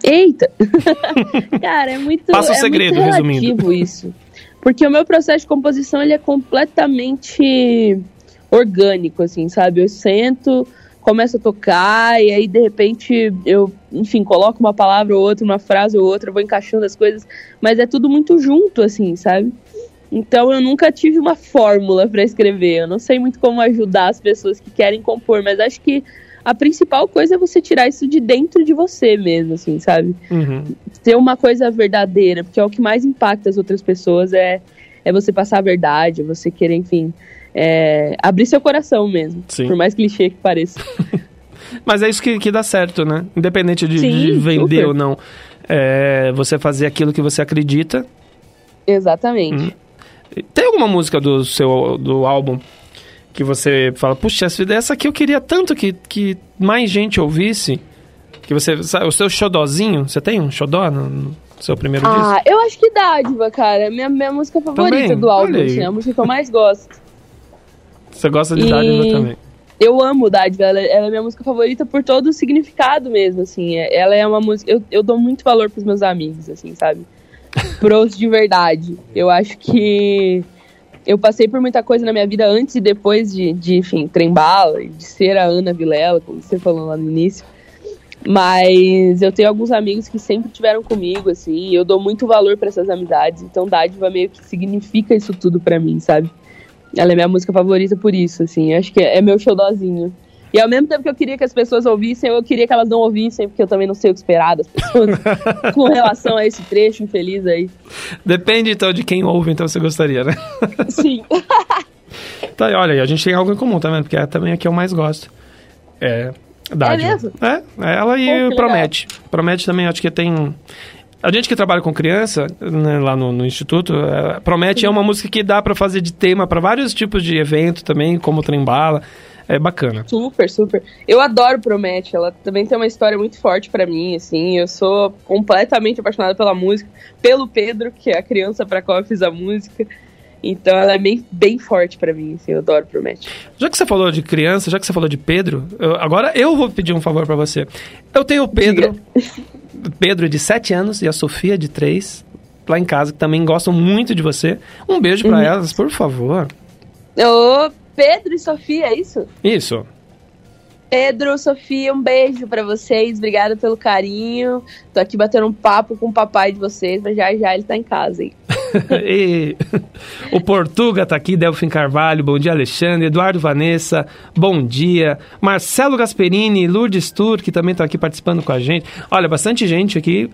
Eita! <laughs> Cara, é muito, Passa o é segredo, muito resumindo. isso. Porque o meu processo de composição, ele é completamente orgânico, assim, sabe? Eu sento, começa a tocar, e aí de repente eu, enfim, coloco uma palavra ou outra, uma frase ou outra, vou encaixando as coisas, mas é tudo muito junto, assim, sabe? Então eu nunca tive uma fórmula para escrever. Eu não sei muito como ajudar as pessoas que querem compor, mas acho que a principal coisa é você tirar isso de dentro de você mesmo, assim, sabe? Uhum. Ser uma coisa verdadeira, porque é o que mais impacta as outras pessoas é, é você passar a verdade, você querer, enfim, é, abrir seu coração mesmo. Sim. Por mais clichê que pareça. <laughs> Mas é isso que, que dá certo, né? Independente de, Sim, de vender super. ou não. É, você fazer aquilo que você acredita. Exatamente. Hum. Tem alguma música do seu do álbum que você fala, puxa, essa, aqui eu queria tanto que, que mais gente ouvisse? Que você. sabe, O seu xodózinho, você tem um xodó no, no seu primeiro disco? Ah, eu acho que Dádiva, cara. é Minha, minha música favorita Também? do álbum, assim, é a música que eu mais gosto. <laughs> Você gosta de E- Dádiva também. Eu amo Dádiva, ela, ela é minha música favorita por todo o significado mesmo, assim. É- Ela é uma música. Eu, eu dou muito valor pros meus amigos, assim, sabe? <laughs> Pros de verdade. Eu acho que eu passei por muita coisa na minha vida antes e depois de, de enfim, trembala de ser a Ana Vilela, como você falou lá no início. Mas eu tenho alguns amigos que sempre tiveram comigo, assim, e eu dou muito valor pra essas amizades. Então, Dádiva meio que significa isso tudo pra mim, sabe? Ela é minha música favorita por isso, assim. Acho que é meu showzinho. E ao mesmo tempo que eu queria que as pessoas ouvissem, eu queria que elas não ouvissem, porque eu também não sei o que esperar das pessoas <laughs> com relação a esse trecho infeliz aí. Depende então de quem ouve, então você gostaria, né? <laughs> Sim. <laughs> Tá, olha, a gente tem algo em comum, vendo? Porque é também a que eu mais gosto. É. Dádiva. mesmo? É, é ela e Pô, que legal. Promete. Promete também, acho que tem. A gente que trabalha com criança, né, lá no, no instituto, é, Promete é uma música que dá pra fazer de tema pra vários tipos de evento também, como Trembala. É bacana. Super, super. Eu adoro Promete, ela também tem uma história muito forte pra mim, assim. Eu sou completamente apaixonada pela música, pelo Pedro, que é a criança pra qual eu fiz a música. Então ela é bem, bem forte pra mim, assim. Eu adoro Promete. Já que você falou de criança, já que você falou de Pedro, eu- agora eu vou pedir um favor pra você. Eu tenho o Pedro, <laughs> Pedro de 7 anos e a Sofia de 3, lá em casa, que também gostam muito de você. Um beijo pra Uhum. elas, por favor. Ô, Pedro e Sofia, é isso? Isso. Pedro, Sofia, um beijo pra vocês. Obrigada pelo carinho. Tô aqui batendo um papo com o papai de vocês, mas já já ele tá em casa, hein? <laughs> E o Portuga tá aqui, Delfim Carvalho, bom dia Alexandre, Eduardo Vanessa, bom dia, Marcelo Gasperini, Lourdes Tur, que também tá aqui participando com a gente. Olha, bastante gente aqui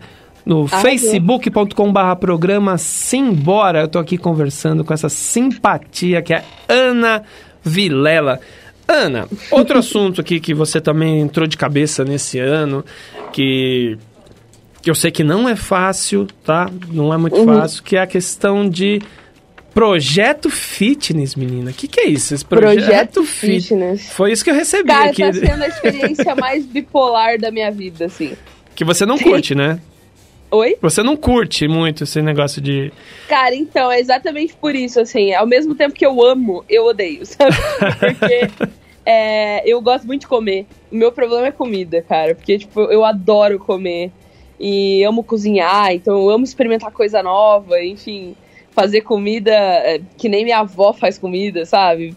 no Arrasou. facebook.com barra programa Simbora. Eu tô aqui conversando com essa simpatia que é Ana Vilela. Ana, outro <laughs> assunto aqui que você também entrou de cabeça nesse ano, que que eu sei que não é fácil, tá? Não é muito Uhum. fácil, que é a questão de projeto fitness, menina. O que, que é isso? Esse projeto, Projeto fitness. Fitness. Foi isso que eu recebi Cara, aqui. tá sendo a experiência mais bipolar da minha vida, assim. Que você não curte, né? Oi? Você não curte muito esse negócio de. Cara, então, é exatamente por isso, assim, ao mesmo tempo que eu amo, eu odeio, <laughs> sabe? Porque é, eu gosto muito de comer. O meu problema é comida, cara, porque, tipo, eu adoro comer e amo cozinhar, então eu amo experimentar coisa nova, enfim, fazer comida é, que nem minha avó faz comida, sabe?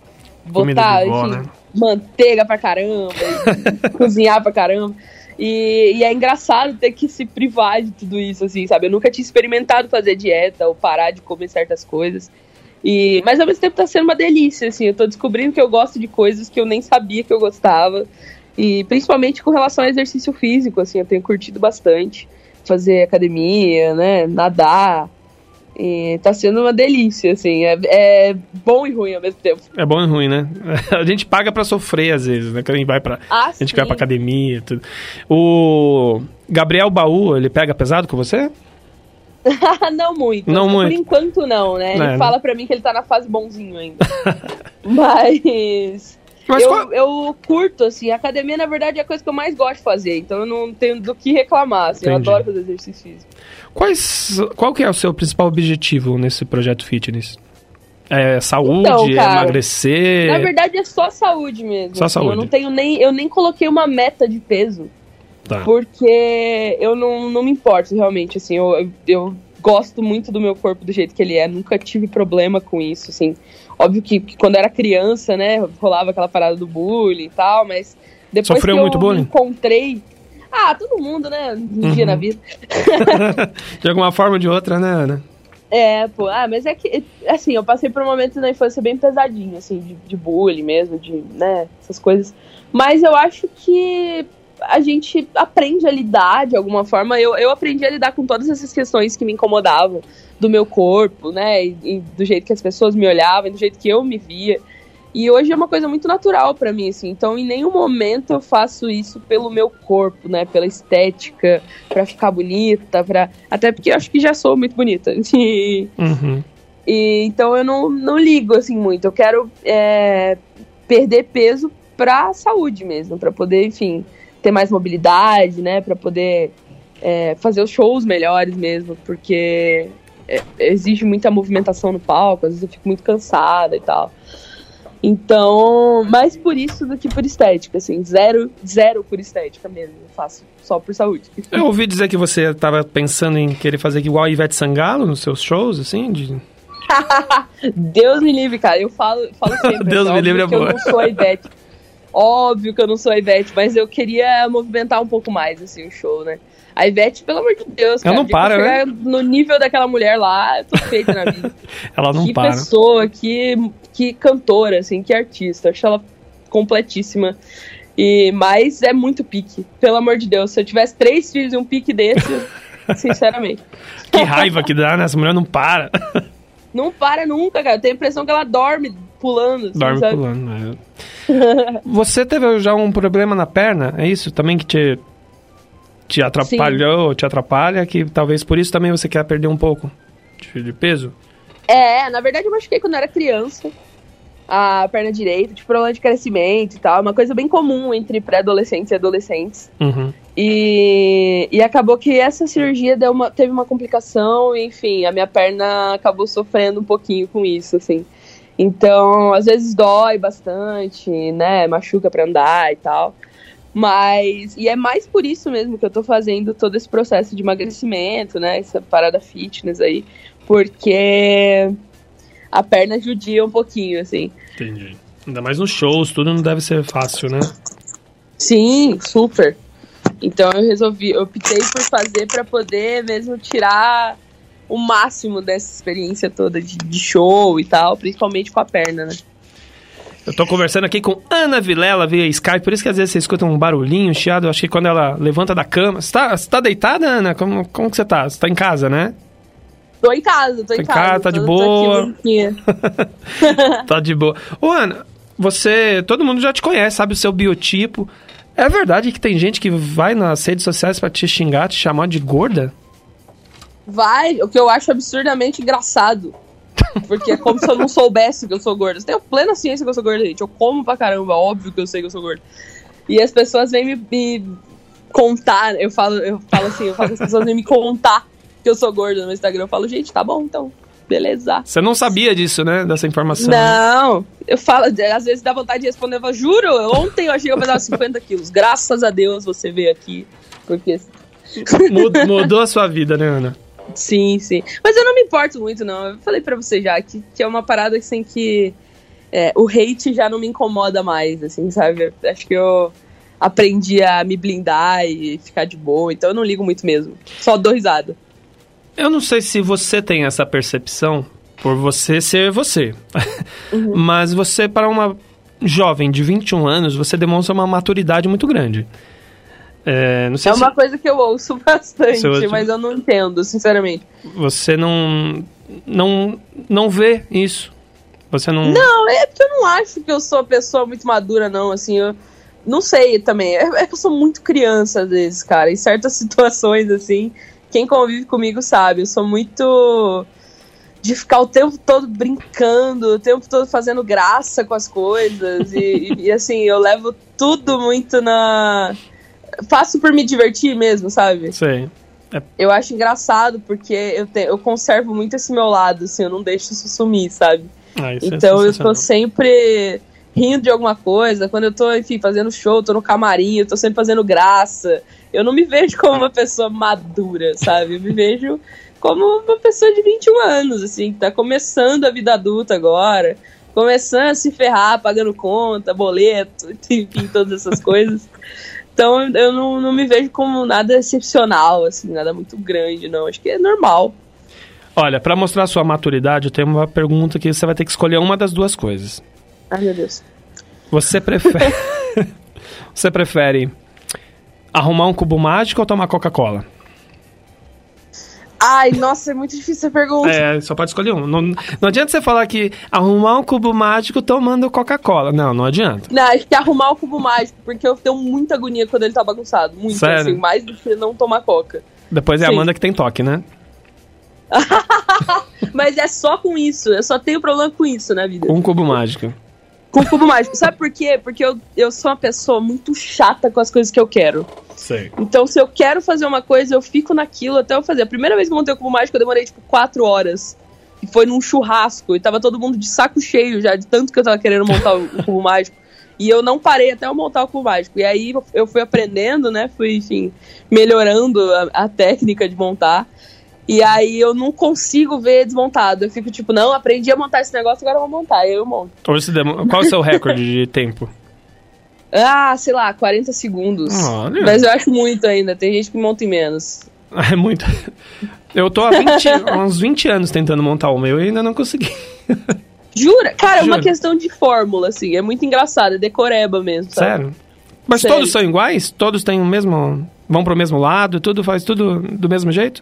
Comida Botar, de vó, enfim, né? manteiga pra caramba, <laughs> cozinhar pra caramba. E, e é engraçado ter que se privar de tudo isso, assim, sabe? Eu nunca tinha experimentado fazer dieta ou parar de comer certas coisas. E, mas ao mesmo tempo tá sendo uma delícia, assim. Eu tô descobrindo que eu gosto de coisas que eu nem sabia que eu gostava. E principalmente com relação ao exercício físico, assim, eu tenho curtido bastante. Fazer academia, né? Nadar. E tá sendo uma delícia, assim. É, é bom e ruim ao mesmo tempo. É bom e ruim, né? <laughs> A gente paga pra sofrer às vezes, né? Que a gente vai pra. Ah, a gente sim. vai pra academia e tudo. O Gabriel Baú, ele pega pesado com você? <laughs> não muito. Não Por muito. enquanto não, né? É, Ele né? fala pra mim que ele tá na fase bonzinho ainda. <laughs> Mas. Mas eu, qual- eu curto, assim, a academia, na verdade, é a coisa que eu mais gosto de fazer, então eu não tenho do que reclamar, assim, eu Entendi. adoro fazer exercício físico. Quais, qual que é o seu principal objetivo nesse projeto fitness? É saúde, Então, é cara, emagrecer? Na verdade, é só saúde mesmo. Só assim, saúde. Eu não tenho nem. Eu nem coloquei uma meta de peso. Tá. Porque eu não, não me importo, realmente, assim, eu, eu, gosto muito do meu corpo do jeito que ele é, nunca tive problema com isso, assim. Óbvio que, que quando era criança, né, rolava aquela parada do bullying e tal, mas Depois Sofreu que eu muito bullying? encontrei. Ah, todo mundo, né? Um dia Uhum. na vida. <laughs> De alguma forma ou de outra, né, Ana? É, pô, ah, mas é que, assim, eu passei por um momento na infância bem pesadinho, assim, de, de bullying mesmo, de, né, essas coisas. Mas eu acho que a gente aprende a lidar de alguma forma. Eu, eu aprendi a lidar com todas essas questões que me incomodavam do meu corpo, né, e, e do jeito que as pessoas me olhavam, e do jeito que eu me via. E hoje é uma coisa muito natural pra mim, assim. Então, em nenhum momento eu faço isso pelo meu corpo, né? Pela estética, pra ficar bonita, para até porque eu acho que já sou muito bonita. <laughs> E, Uhum. e então eu não, não ligo assim muito. Eu quero é, perder peso pra saúde mesmo, pra poder, enfim, ter mais mobilidade, né? Pra poder é, fazer os shows melhores mesmo, porque é, exige muita movimentação no palco, às vezes eu fico muito cansada e tal. Então, mais por isso do que por estética, assim, zero, zero por estética mesmo, eu faço só por saúde. <laughs> Eu ouvi dizer que você estava pensando em querer fazer igual a Ivete Sangalo nos seus shows, assim? De... <laughs> Deus me livre, cara. Eu falo, falo <laughs> sempre. Deus assim, me livre é que Eu boa. não sou a Ivete. Óbvio que eu não sou a Ivete, mas eu queria movimentar um pouco mais, assim, o show, né? A Ivete, pelo amor de Deus, Ela cara. não que para, né? No nível daquela mulher lá, eu tô feita na vida. Ela não que para. pessoa, que, que cantora, assim, que artista. Acho ela completíssima. E, mas é muito pique. Pelo amor de Deus, se eu tivesse três filhos e um pique desse, <laughs> sinceramente. Que raiva que dá, né? Essa mulher não para. <laughs> Não para nunca, cara. Eu tenho a impressão que ela dorme pulando. assim, Dorme sabe? pulando. né? <laughs> Você teve já um problema na perna? É isso? Também que te, te atrapalhou, te atrapalha, que talvez por isso também você quer perder um pouco de peso? É, na verdade eu machuquei quando eu era criança. A perna direita, tipo, problema de crescimento e tal. Uma coisa bem comum entre pré-adolescentes e adolescentes. Uhum. E, e acabou que essa cirurgia deu uma, teve uma complicação, enfim, a minha perna acabou sofrendo um pouquinho com isso, assim. Então, às vezes dói bastante, né? Machuca pra andar e tal. Mas, e é mais por isso mesmo que eu tô fazendo todo esse processo de emagrecimento, né? Essa parada fitness aí. Porque a perna judia um pouquinho, assim. Entendi. Ainda mais nos shows, tudo não deve ser fácil, né? Sim, super. Então eu resolvi, eu optei por fazer pra poder mesmo tirar o máximo dessa experiência toda de, de show e tal, principalmente com a perna, né? Eu tô conversando aqui com Ana Vilela via Skype, por isso que às vezes você escuta um barulhinho, um chiado. Eu acho que quando ela levanta da cama. Você tá, você tá deitada, Ana? Como, como que você tá? Você tá em casa, né? Tô em casa, tô Tá em em casa. casa, tá de tô- boa. Aqui bonitinha. <laughs> tá de boa. Ô, Ana, você. Todo mundo já te conhece, sabe o seu biotipo. É verdade que tem gente que vai nas redes sociais pra te xingar, te chamar de gorda? Vai, o que eu acho absurdamente engraçado. Porque é como se eu não soubesse que eu sou gorda. Eu tenho plena ciência que eu sou gorda, gente. Eu como pra caramba, óbvio que eu sei que eu sou gorda. E as pessoas vêm me, me contar, eu falo, eu falo assim, eu falo que as pessoas vêm me contar que eu sou gorda no Instagram. Eu falo, gente, tá bom, então, beleza. Você não sabia disso, né? Dessa informação. Não, eu falo, às vezes dá vontade de responder, eu falo, juro, ontem eu achei que eu pesava 50 quilos. Graças a Deus você veio aqui. Porque <laughs> Mud- Mudou a sua vida, né, Ana? Sim, sim. Mas eu não me importo muito, não. Eu falei pra você já que, que é uma parada assim que é, o hate já não me incomoda mais, assim, sabe? Acho que eu aprendi a me blindar e ficar de boa, então eu não ligo muito mesmo. Só dou risada. Eu não sei se você tem essa percepção por você ser você. <laughs> Mas você, para uma jovem de 21 anos, você demonstra uma maturidade muito grande. É, não sei É uma coisa que eu ouço <laughs> bastante, ouve- mas eu não entendo, sinceramente. se você não, não, não vê isso. Você não. Não, é porque eu não acho que eu sou uma pessoa muito madura, não, assim, eu não sei também. É, é que eu sou muito criança às vezes, cara. Em certas <laughs> situações, assim, quem convive comigo sabe, eu sou muito de ficar o tempo todo brincando, o tempo todo fazendo graça com as coisas. e, e, assim, eu levo tudo muito na. Faço por me divertir mesmo, sabe? Sei. Eu acho engraçado porque eu, te- eu conservo muito esse meu lado, assim, eu não deixo isso sumir, sabe? Ah, isso é Então eu sensacional. tô sempre rindo de alguma coisa. Quando eu tô, enfim, fazendo show, tô no camarim, eu tô sempre fazendo graça. Eu não me vejo como uma pessoa madura, sabe? Eu me vejo como uma pessoa de 21 anos, assim, que tá começando a vida adulta agora. começando a se ferrar, pagando conta, boleto, <laughs> enfim, todas essas coisas. Então eu não, não me vejo como nada excepcional, assim, nada muito grande, não. Acho que é normal. Olha, pra mostrar sua maturidade, eu tenho uma pergunta que você vai ter que escolher uma das duas coisas. Ai, meu Deus. Você prefere. <laughs> você prefere arrumar um cubo mágico ou tomar Coca-Cola? Ai, nossa, é muito difícil essa pergunta. É, só pode escolher um. Não, não adianta você falar que arrumar um cubo mágico tomando Coca-Cola. Não, não adianta. Não, acho que arrumar o cubo mágico, porque eu tenho muita agonia quando ele tá bagunçado. Muito, Sério? assim, mais do que não tomar coca. Depois é a. Amanda que tem toque, né? <laughs> Mas é só com isso, eu só tenho problema com isso na vida. Um cubo mágico. Com o cubo mágico. Sabe por quê? Porque eu, eu sou uma pessoa muito chata com as coisas que eu quero. Sei. Então, se eu quero fazer uma coisa, eu fico naquilo até eu fazer. A primeira vez que eu montei o cubo mágico, eu demorei, tipo, quatro horas. E foi num churrasco. E tava todo mundo de saco cheio já, de tanto que eu tava querendo montar o, o cubo mágico. E eu não parei até eu montar o cubo mágico. E aí eu fui aprendendo, né? Fui, enfim, melhorando a, a técnica de montar. E aí eu não consigo ver desmontado. Eu fico tipo, não, aprendi a montar esse negócio, agora eu vou montar. E aí eu monto. Qual é o seu recorde de <laughs> tempo? Ah, sei lá, 40 segundos. Olha. Mas eu acho muito ainda. Tem gente que monta em menos. <laughs> É muito. Eu tô há 20, há <laughs> uns 20 anos tentando montar o meu e ainda não consegui. Jura? Cara, é uma questão de fórmula, assim. É muito engraçado. É decoreba mesmo, sabe? Sério? Mas Sério. todos são iguais? Todos têm o mesmo. vão pro mesmo lado? Tudo faz tudo do mesmo jeito?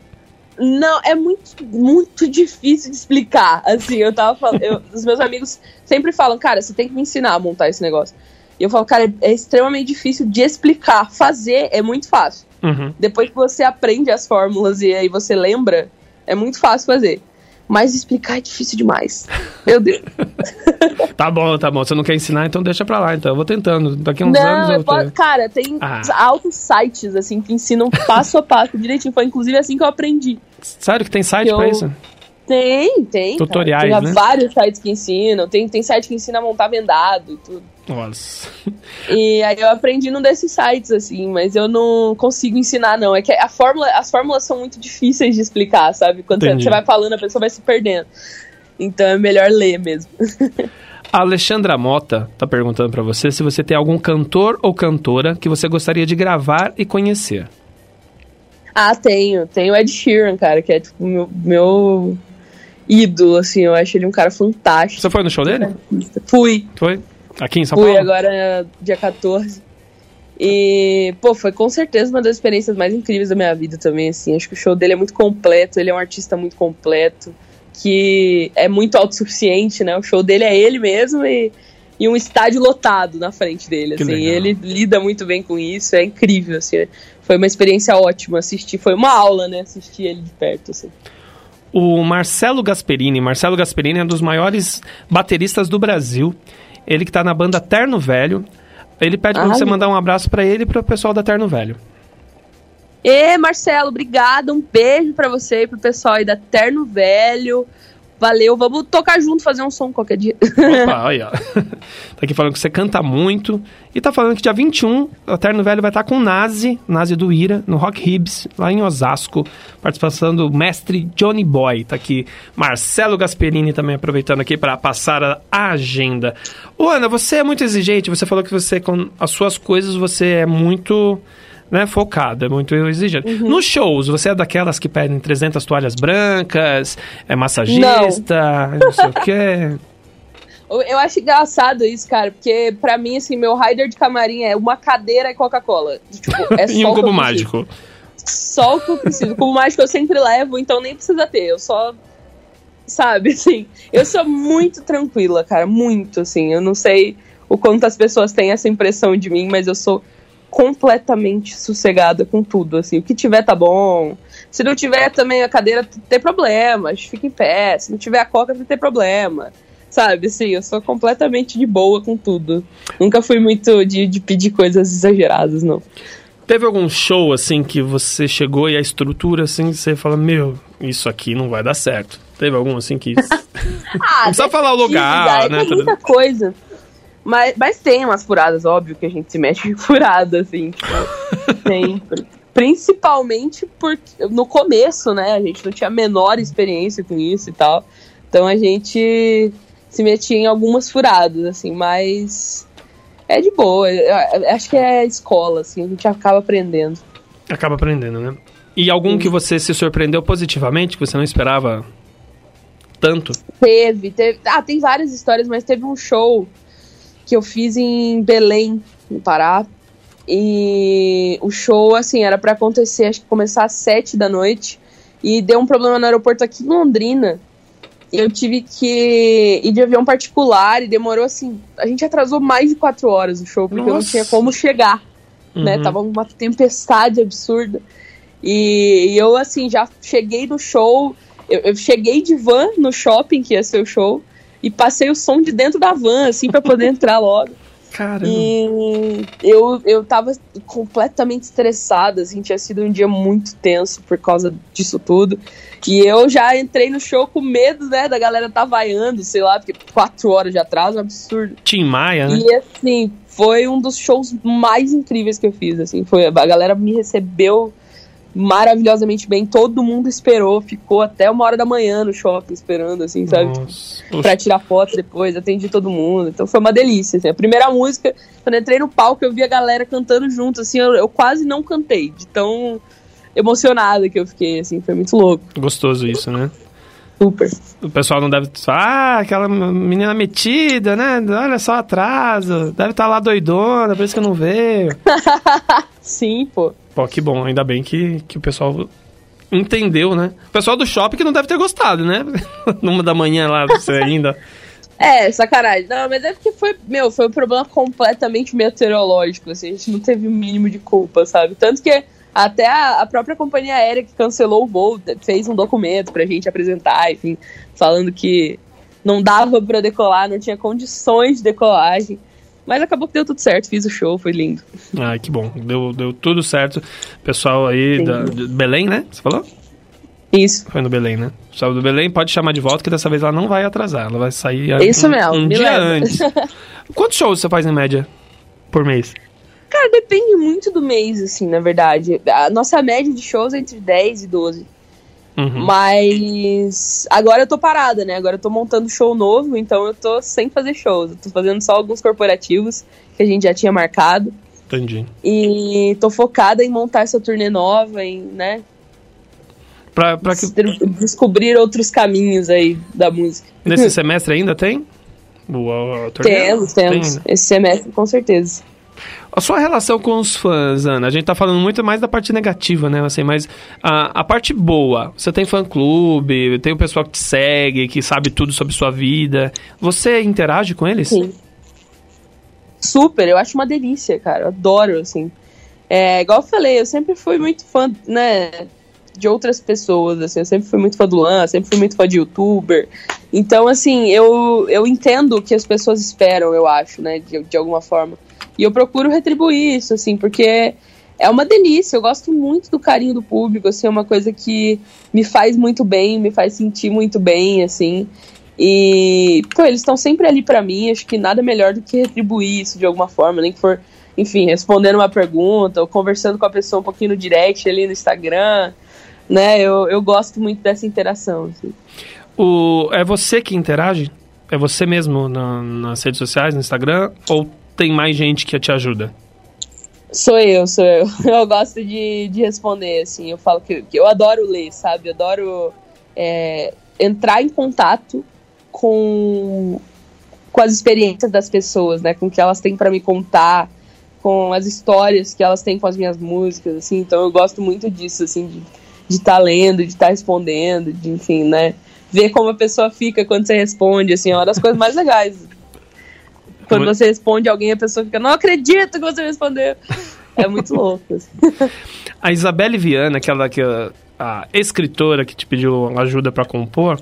Não, é muito, muito difícil de explicar. Assim, eu tava falando. eu- os meus amigos sempre falam, cara, você tem que me ensinar a montar esse negócio. E eu falo, cara, é, é extremamente difícil de explicar. Fazer é muito fácil. Uhum. Depois que você aprende as fórmulas e aí você lembra, é muito fácil fazer. Mas explicar é difícil demais. Meu Deus. <laughs> Tá bom, tá bom. Você não quer ensinar, então deixa pra lá. Então eu vou tentando. Daqui a uns anos Não, eu eu posso, cara, tem Ah. altos sites assim que ensinam passo a passo direitinho. Foi inclusive assim que eu aprendi. Sério que tem site Eu- pra isso? Tem, tem. cara. Tutoriais, tem né? vários sites que ensinam. Tem, tem site que ensina a montar vendado e tudo. Nossa. <laughs> E aí eu aprendi num desses sites, assim, mas eu não consigo ensinar, não. É que a fórmula, as fórmulas são muito difíceis de explicar, sabe? Quando você, Entendi. você vai falando, a pessoa vai se perdendo. Então é melhor ler mesmo. A <laughs> Alexandra Mota tá perguntando pra você se você tem algum cantor ou cantora que você gostaria de gravar e conhecer. Ah, tenho. Tenho o Ed Sheeran, cara, que é tipo meu, meu ídolo, assim. Eu acho ele um cara fantástico. Você foi no show dele? Fui. Foi? Aqui em São Fui Paulo? agora dia 14. E, pô, foi com certeza uma das experiências mais incríveis da minha vida também, assim. Acho que o show dele é muito completo, ele é um artista muito completo, que é muito autossuficiente, né? O show dele é ele mesmo e, e um estádio lotado na frente dele, Que assim. legal. Ele lida muito bem com isso, é incrível, assim. Foi uma experiência ótima assistir, foi uma aula, né? Assistir ele de perto, assim. O Marcelo Gasperini. Marcelo Gasperini é um dos maiores bateristas do Brasil. Ele que tá na banda Terno Velho. Ele pede pra Ai. você mandar um abraço pra ele e pro pessoal da Terno Velho. E Marcelo, obrigada. Um beijo pra você e pro pessoal aí da Terno Velho. Valeu, vamos tocar junto, fazer um som qualquer dia. Opa, olha. <laughs> Tá aqui falando que você canta muito. E tá falando que dia 21, o Terno Velho vai estar com o Nazi, Nazi do Ira, no Rock Ribs, lá em Osasco. Participação do mestre Johnny Boy. Tá aqui Marcelo Gasperini também aproveitando aqui para passar a agenda. Ô, Ana, você é muito exigente. Você falou que você, com as suas coisas, você é muito né, focado, é muito exigente. Nos shows, você é daquelas que pedem 300 toalhas brancas, é massagista, não, sei o quê. <laughs> Eu- acho engraçado isso, cara, porque pra mim, assim, meu rider de camarim é uma cadeira e Coca-Cola. Tipo, <laughs> é e um cubo mágico. Só o que eu preciso. O cubo mágico eu sempre levo, então nem precisa ter. Eu só. Sabe, assim. Eu sou muito tranquila, cara. Muito, assim. Eu não sei o quanto as pessoas têm essa impressão de mim, mas eu sou completamente sossegada com tudo, assim. O que tiver tá bom. Se não tiver também a cadeira, tem problema. A gente fica em pé. Se não tiver a coca, não tem problema. Sabe, assim, eu sou completamente de boa com tudo. Nunca fui muito de, de pedir coisas exageradas, não. Teve algum show, assim, que você chegou e a estrutura, assim, você fala, meu, isso aqui não vai dar certo. Teve algum, assim, que... <laughs> Ah, Não precisa falar o lugar, Sim, né, Tem muita coisa. Mas, mas tem umas furadas, óbvio que a gente se mete <laughs> em furada, assim. tipo, sempre. Principalmente porque no começo, né? A gente não tinha a menor experiência com isso e tal. Então a gente se metia em algumas furadas, assim, mas é de boa. Eu, acho que é escola, assim, a gente acaba aprendendo. Acaba aprendendo, né? E algum que você se surpreendeu positivamente, que você não esperava tanto? Teve, teve. Ah, tem várias histórias, mas teve um show que eu fiz em Belém, no Pará. E o show, assim, era para acontecer, acho que começar às sete da noite. E deu um problema no aeroporto aqui em Londrina. Eu tive que ir de avião particular e demorou assim. A gente atrasou mais de quatro horas o show, porque eu não Nossa. tinha como chegar. Né? Uhum. Tava uma tempestade absurda. E, e eu, assim, já cheguei no show. Eu, eu cheguei de van no shopping, que ia ser o show, e passei o som de dentro da van, assim, pra poder <laughs> entrar logo. Caramba. E eu, eu tava completamente estressada, assim, tinha sido um dia muito tenso por causa disso tudo. E eu já entrei no show com medo, né, da galera tá vaiando, sei lá, porque quatro horas de atraso é um absurdo. Tim Maia, né? E assim, foi um dos shows mais incríveis que eu fiz, assim, foi a galera me recebeu maravilhosamente bem, todo mundo esperou, ficou até uma hora da manhã no shopping esperando, assim, sabe? Nossa. Pra tirar foto depois, atendi todo mundo. Então foi uma delícia. assim. A primeira música, quando eu entrei no palco, eu vi a galera cantando junto, assim, eu, eu quase não cantei, de tão emocionada que eu fiquei, assim, foi muito louco. Gostoso isso, né? Super. O pessoal não deve. Ah, aquela menina metida, né? Olha só atraso. Deve estar lá doidona, por isso que não veio. <laughs> Sim, pô. Pô, que bom. Ainda bem que, que o pessoal entendeu, né? O pessoal do shopping que não deve ter gostado, né? <laughs> Numa da manhã lá, você ainda. <laughs> É, sacanagem. Não, mas é porque foi, meu, foi um problema completamente meteorológico, assim, a gente não teve o mínimo de culpa, sabe? Tanto que até a, a própria companhia aérea que cancelou o voo fez um documento pra gente apresentar, enfim, falando que não dava pra decolar, não tinha condições de decolagem. Mas acabou que deu tudo certo, fiz o show, foi lindo. Ai, que bom. Deu, deu tudo certo. Pessoal aí Sim. da, de Belém, né? Você falou? Isso. Foi no Belém, né? O pessoal do Belém pode chamar de volta, que dessa vez ela não vai atrasar. Ela vai sair Isso um, mesmo, um dia antes. <laughs> Quantos shows você faz em média por mês? Cara, depende muito do mês, assim, na verdade. A nossa média de shows é entre 10 e 12. Uhum. Mas agora eu tô parada, né? Agora eu tô montando show novo, então eu tô sem fazer shows. Eu tô fazendo só alguns corporativos que a gente já tinha marcado. Entendi. E tô focada em montar essa turnê nova, em, né? Pra, pra que, des- Descobrir outros caminhos aí da música. nesse semestre ainda tem? O, turnê? Temos, temos. Tem, né? Esse semestre, com certeza. A sua relação com os fãs, Ana, a gente tá falando muito mais da parte negativa, né? Assim, mas a, a parte boa, você tem fã-clube, tem o pessoal que te segue, que sabe tudo sobre sua vida. Você interage com eles? Sim. Super, eu acho uma delícia, cara. Eu adoro, assim. É, igual eu falei, eu sempre fui muito fã, né, de outras pessoas, assim. Eu sempre fui muito fã do Lan, sempre fui muito fã de youtuber. Então, assim, eu, eu entendo o que as pessoas esperam, eu acho, né, de, de alguma forma. E eu procuro retribuir isso, assim, porque é uma delícia. Eu gosto muito do carinho do público, assim, é uma coisa que me faz muito bem, me faz sentir muito bem, assim. E, pô, eles estão sempre ali pra mim, acho que nada melhor do que retribuir isso de alguma forma, nem que for, enfim, respondendo uma pergunta ou conversando com a pessoa um pouquinho no direct ali no Instagram, né? Eu, eu gosto muito dessa interação, assim. O, é você que interage? É você mesmo na- nas redes sociais, no Instagram? Ou tem mais gente que te ajuda? Sou eu, sou eu. <laughs> Eu gosto de, de responder, assim. Eu falo que, que eu adoro ler, sabe? Eu adoro é, entrar em contato com, com as experiências das pessoas, né? Com o que elas têm pra me contar, com as histórias que elas têm com as minhas músicas, assim. Então eu gosto muito disso, assim, de de estar lendo, de estar respondendo, de, enfim, né? Ver como a pessoa fica quando você responde, assim, é uma das coisas mais legais. Quando você responde alguém, a pessoa fica, não acredito que você respondeu. É muito louco. assim. <laughs> A Isabelle Viana, aquela que a, a escritora que te pediu ajuda pra compor,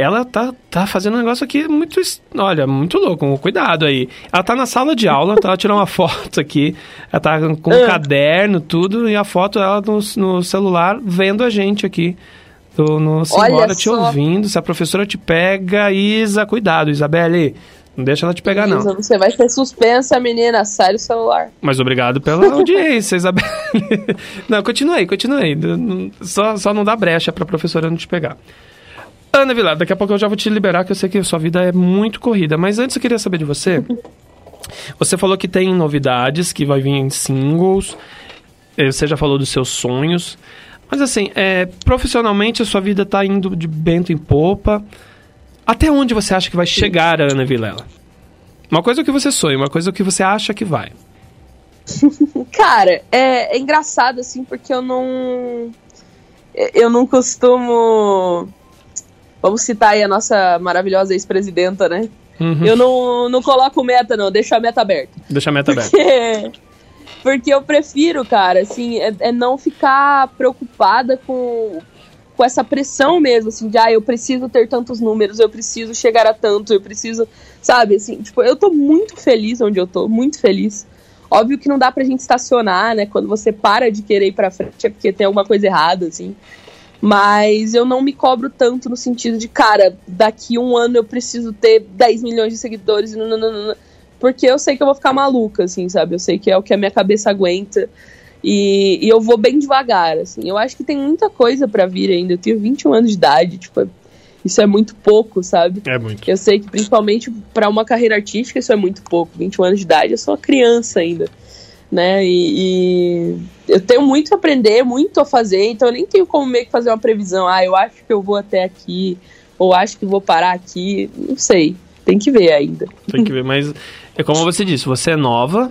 ela tá, tá fazendo um negócio aqui muito, olha, muito louco, cuidado aí. Ela tá na sala de aula, tá, ela tirou uma <laughs> foto aqui, ela tá com um Ah. caderno, tudo, e a foto ela no, no celular vendo a gente aqui. Tô no Simbora te ouvindo, se a professora te pega, Isa, cuidado, Isabelle, não deixa ela te pegar não. Isa, Você vai ser suspensa, menina. Sai do celular. Mas obrigado pela <laughs> audiência, Isabelle. <laughs> não, continue aí, continue aí. Não- não- Só, só não dá brecha pra professora não te pegar. Ana Vilar, daqui a pouco eu já vou te liberar, que eu sei que a sua vida é muito corrida. Mas antes eu queria saber de você. Você falou que tem novidades, que vai vir em singles. eh, Você já falou dos seus sonhos. Mas assim, é, profissionalmente a sua vida tá indo de bento em popa. Até onde você acha que vai chegar a Ana Vilela? Uma coisa é o que você sonha, uma coisa é o que você acha que vai. <laughs> Cara, é, é engraçado, assim, porque eu não. Eu não costumo. Vamos citar aí a nossa maravilhosa ex-presidenta, né? Uhum. Eu não, não coloco meta, não, deixo a meta aberta. Deixa a meta aberta. Porque, <laughs> porque eu prefiro, cara, assim, é, é não ficar preocupada com, com essa pressão mesmo, assim, de ah, eu preciso ter tantos números, eu preciso chegar a tanto, eu preciso, sabe, assim, tipo, eu tô muito feliz onde eu tô, muito feliz. Óbvio que não dá pra gente estacionar, né? Quando você para de querer ir pra frente é porque tem alguma coisa errada, assim. Mas eu não me cobro tanto no sentido de, cara, daqui um ano eu preciso ter 10 milhões de seguidores, nananana, porque eu sei que eu vou ficar maluca, assim, sabe? Eu sei que é o que a minha cabeça aguenta. E, e eu vou bem devagar, assim. Eu acho que tem muita coisa pra vir ainda. Eu tenho 21 anos de idade, tipo, isso é muito pouco, sabe? É muito. Eu sei que principalmente pra uma carreira artística isso é muito pouco. 21 anos de idade, eu sou uma criança ainda, né? E, e eu tenho muito a aprender, muito a fazer, então eu nem tenho como meio que fazer uma previsão. Ah, eu acho que eu vou até aqui, ou acho que vou parar aqui. Não sei. Tem que ver ainda. Tem que ver, mas é como você disse, você é nova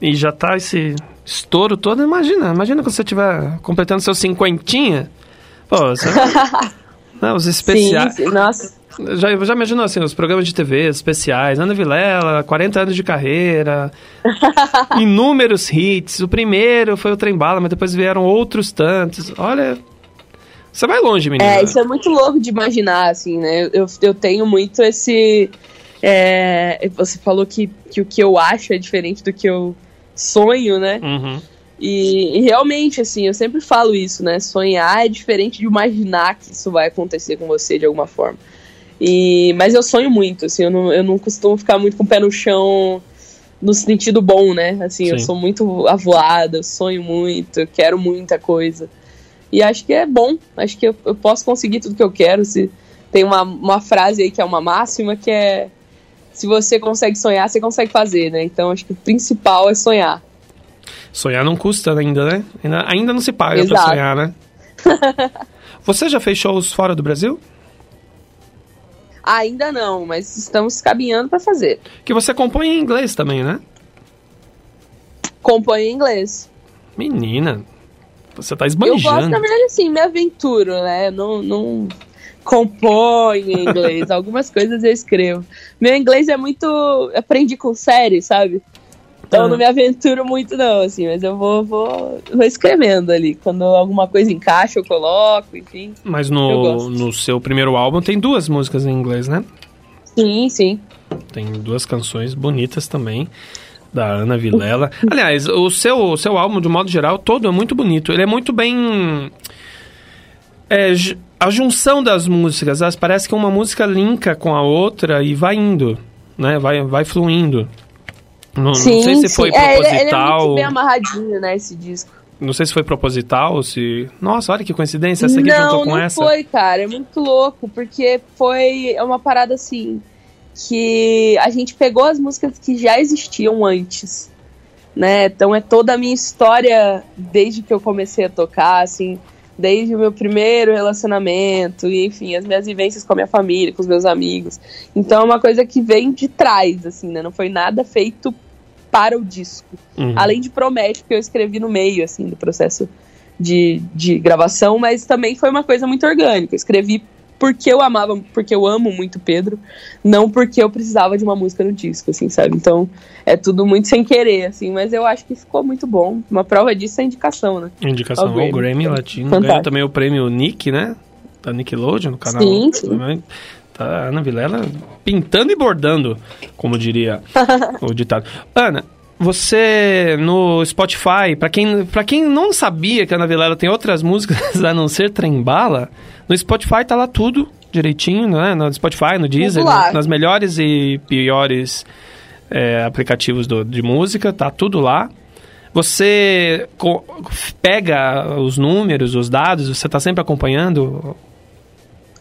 e já tá esse estouro todo. Imagina, imagina quando você estiver completando seus cinquentinha. Pô, você... <laughs> Não, os especiais. Sim, sim, nossa. Já, já imaginou assim, os programas de TV especiais, Ana Vilela, 40 anos de carreira, <laughs> inúmeros hits. O primeiro foi o Trem Bala, mas depois vieram outros tantos. Olha, você vai longe, menina. É, isso é muito louco de imaginar, assim, né? Eu, eu tenho muito esse. é, você falou que, que o que eu acho é diferente do que eu sonho, né? Uhum. E, e realmente, assim, eu sempre falo isso, né? Sonhar é diferente de imaginar que isso vai acontecer com você de alguma forma. E, mas eu sonho muito, assim, eu não, eu não costumo ficar muito com o pé no chão no sentido bom, né? Assim, eu Sim. sou muito avoada, eu sonho muito, eu quero muita coisa. E acho que é bom, acho que eu, eu posso conseguir tudo que eu quero. Se, tem uma, uma frase aí que é uma máxima que é se você consegue sonhar, você consegue fazer, né? Então acho que o principal é sonhar. Sonhar não custa ainda, né? Ainda, ainda não se paga pra Exato. sonhar, né? <laughs> Você já fez shows fora do Brasil? Ainda não, mas estamos caminhando para fazer. Que você compõe em inglês também, né? Compõe em inglês. Menina, você tá Eu esbanjando. gosto, na verdade, assim, me aventuro, né? Eu Não, não componho em inglês. <laughs> Algumas coisas eu escrevo. Meu inglês é muito. Aprendi com série, sabe? Então eu não me aventuro muito, não, assim, mas eu vou, vou, vou escrevendo ali. Quando alguma coisa encaixa, eu coloco, enfim. Mas no, no seu primeiro álbum tem duas músicas em inglês, né? Sim, sim. Tem duas canções bonitas também, da Ana Vilela. Aliás, o seu, o seu álbum, de modo geral, todo é muito bonito. Ele é muito bem... é, a junção das músicas, elas parece que uma música linka com a outra e vai indo, né? Vai, vai fluindo. Não, não sim, sei se sim. foi É, ele, ele é proposital. muito bem amarradinho, né, esse disco. não sei se foi proposital, se... Nossa, olha que coincidência, essa aqui não, juntou com não essa. foi, cara. É muito louco, porque foi é uma parada assim que a gente pegou as músicas que já existiam antes, né? Então é toda a minha história desde que eu comecei a tocar, assim, desde o meu primeiro relacionamento e enfim, as minhas vivências com a minha família, com os meus amigos. Então é uma coisa que vem de trás, assim, né? Não foi nada feito para o disco. Uhum. Além de Promete, que eu escrevi no meio, assim, do processo de, de gravação, mas também foi uma coisa muito orgânica. Eu escrevi porque eu amava, porque eu amo muito Pedro, não porque eu precisava de uma música no disco, assim, sabe? Então, é tudo muito sem querer, assim, mas eu acho que ficou muito bom. Uma prova disso é a indicação, né? Indicação Ao ao Grammy. Grammy Latino. Fantástico. Ganhou também o prêmio Nick, né? Da Nickelodeon, no canal. Sim, sim. Tá Ana Vilela pintando e bordando, como diria <laughs> o ditado. Ana, você no Spotify, pra quem, pra quem não sabia que a Ana Vilela tem outras músicas <laughs> a não ser Trembala, no Spotify tá lá tudo direitinho, né? No Spotify, no Deezer, no- nas melhores e piores é, aplicativos do- de música, tá tudo lá. Você pega os números, os dados, você está sempre acompanhando?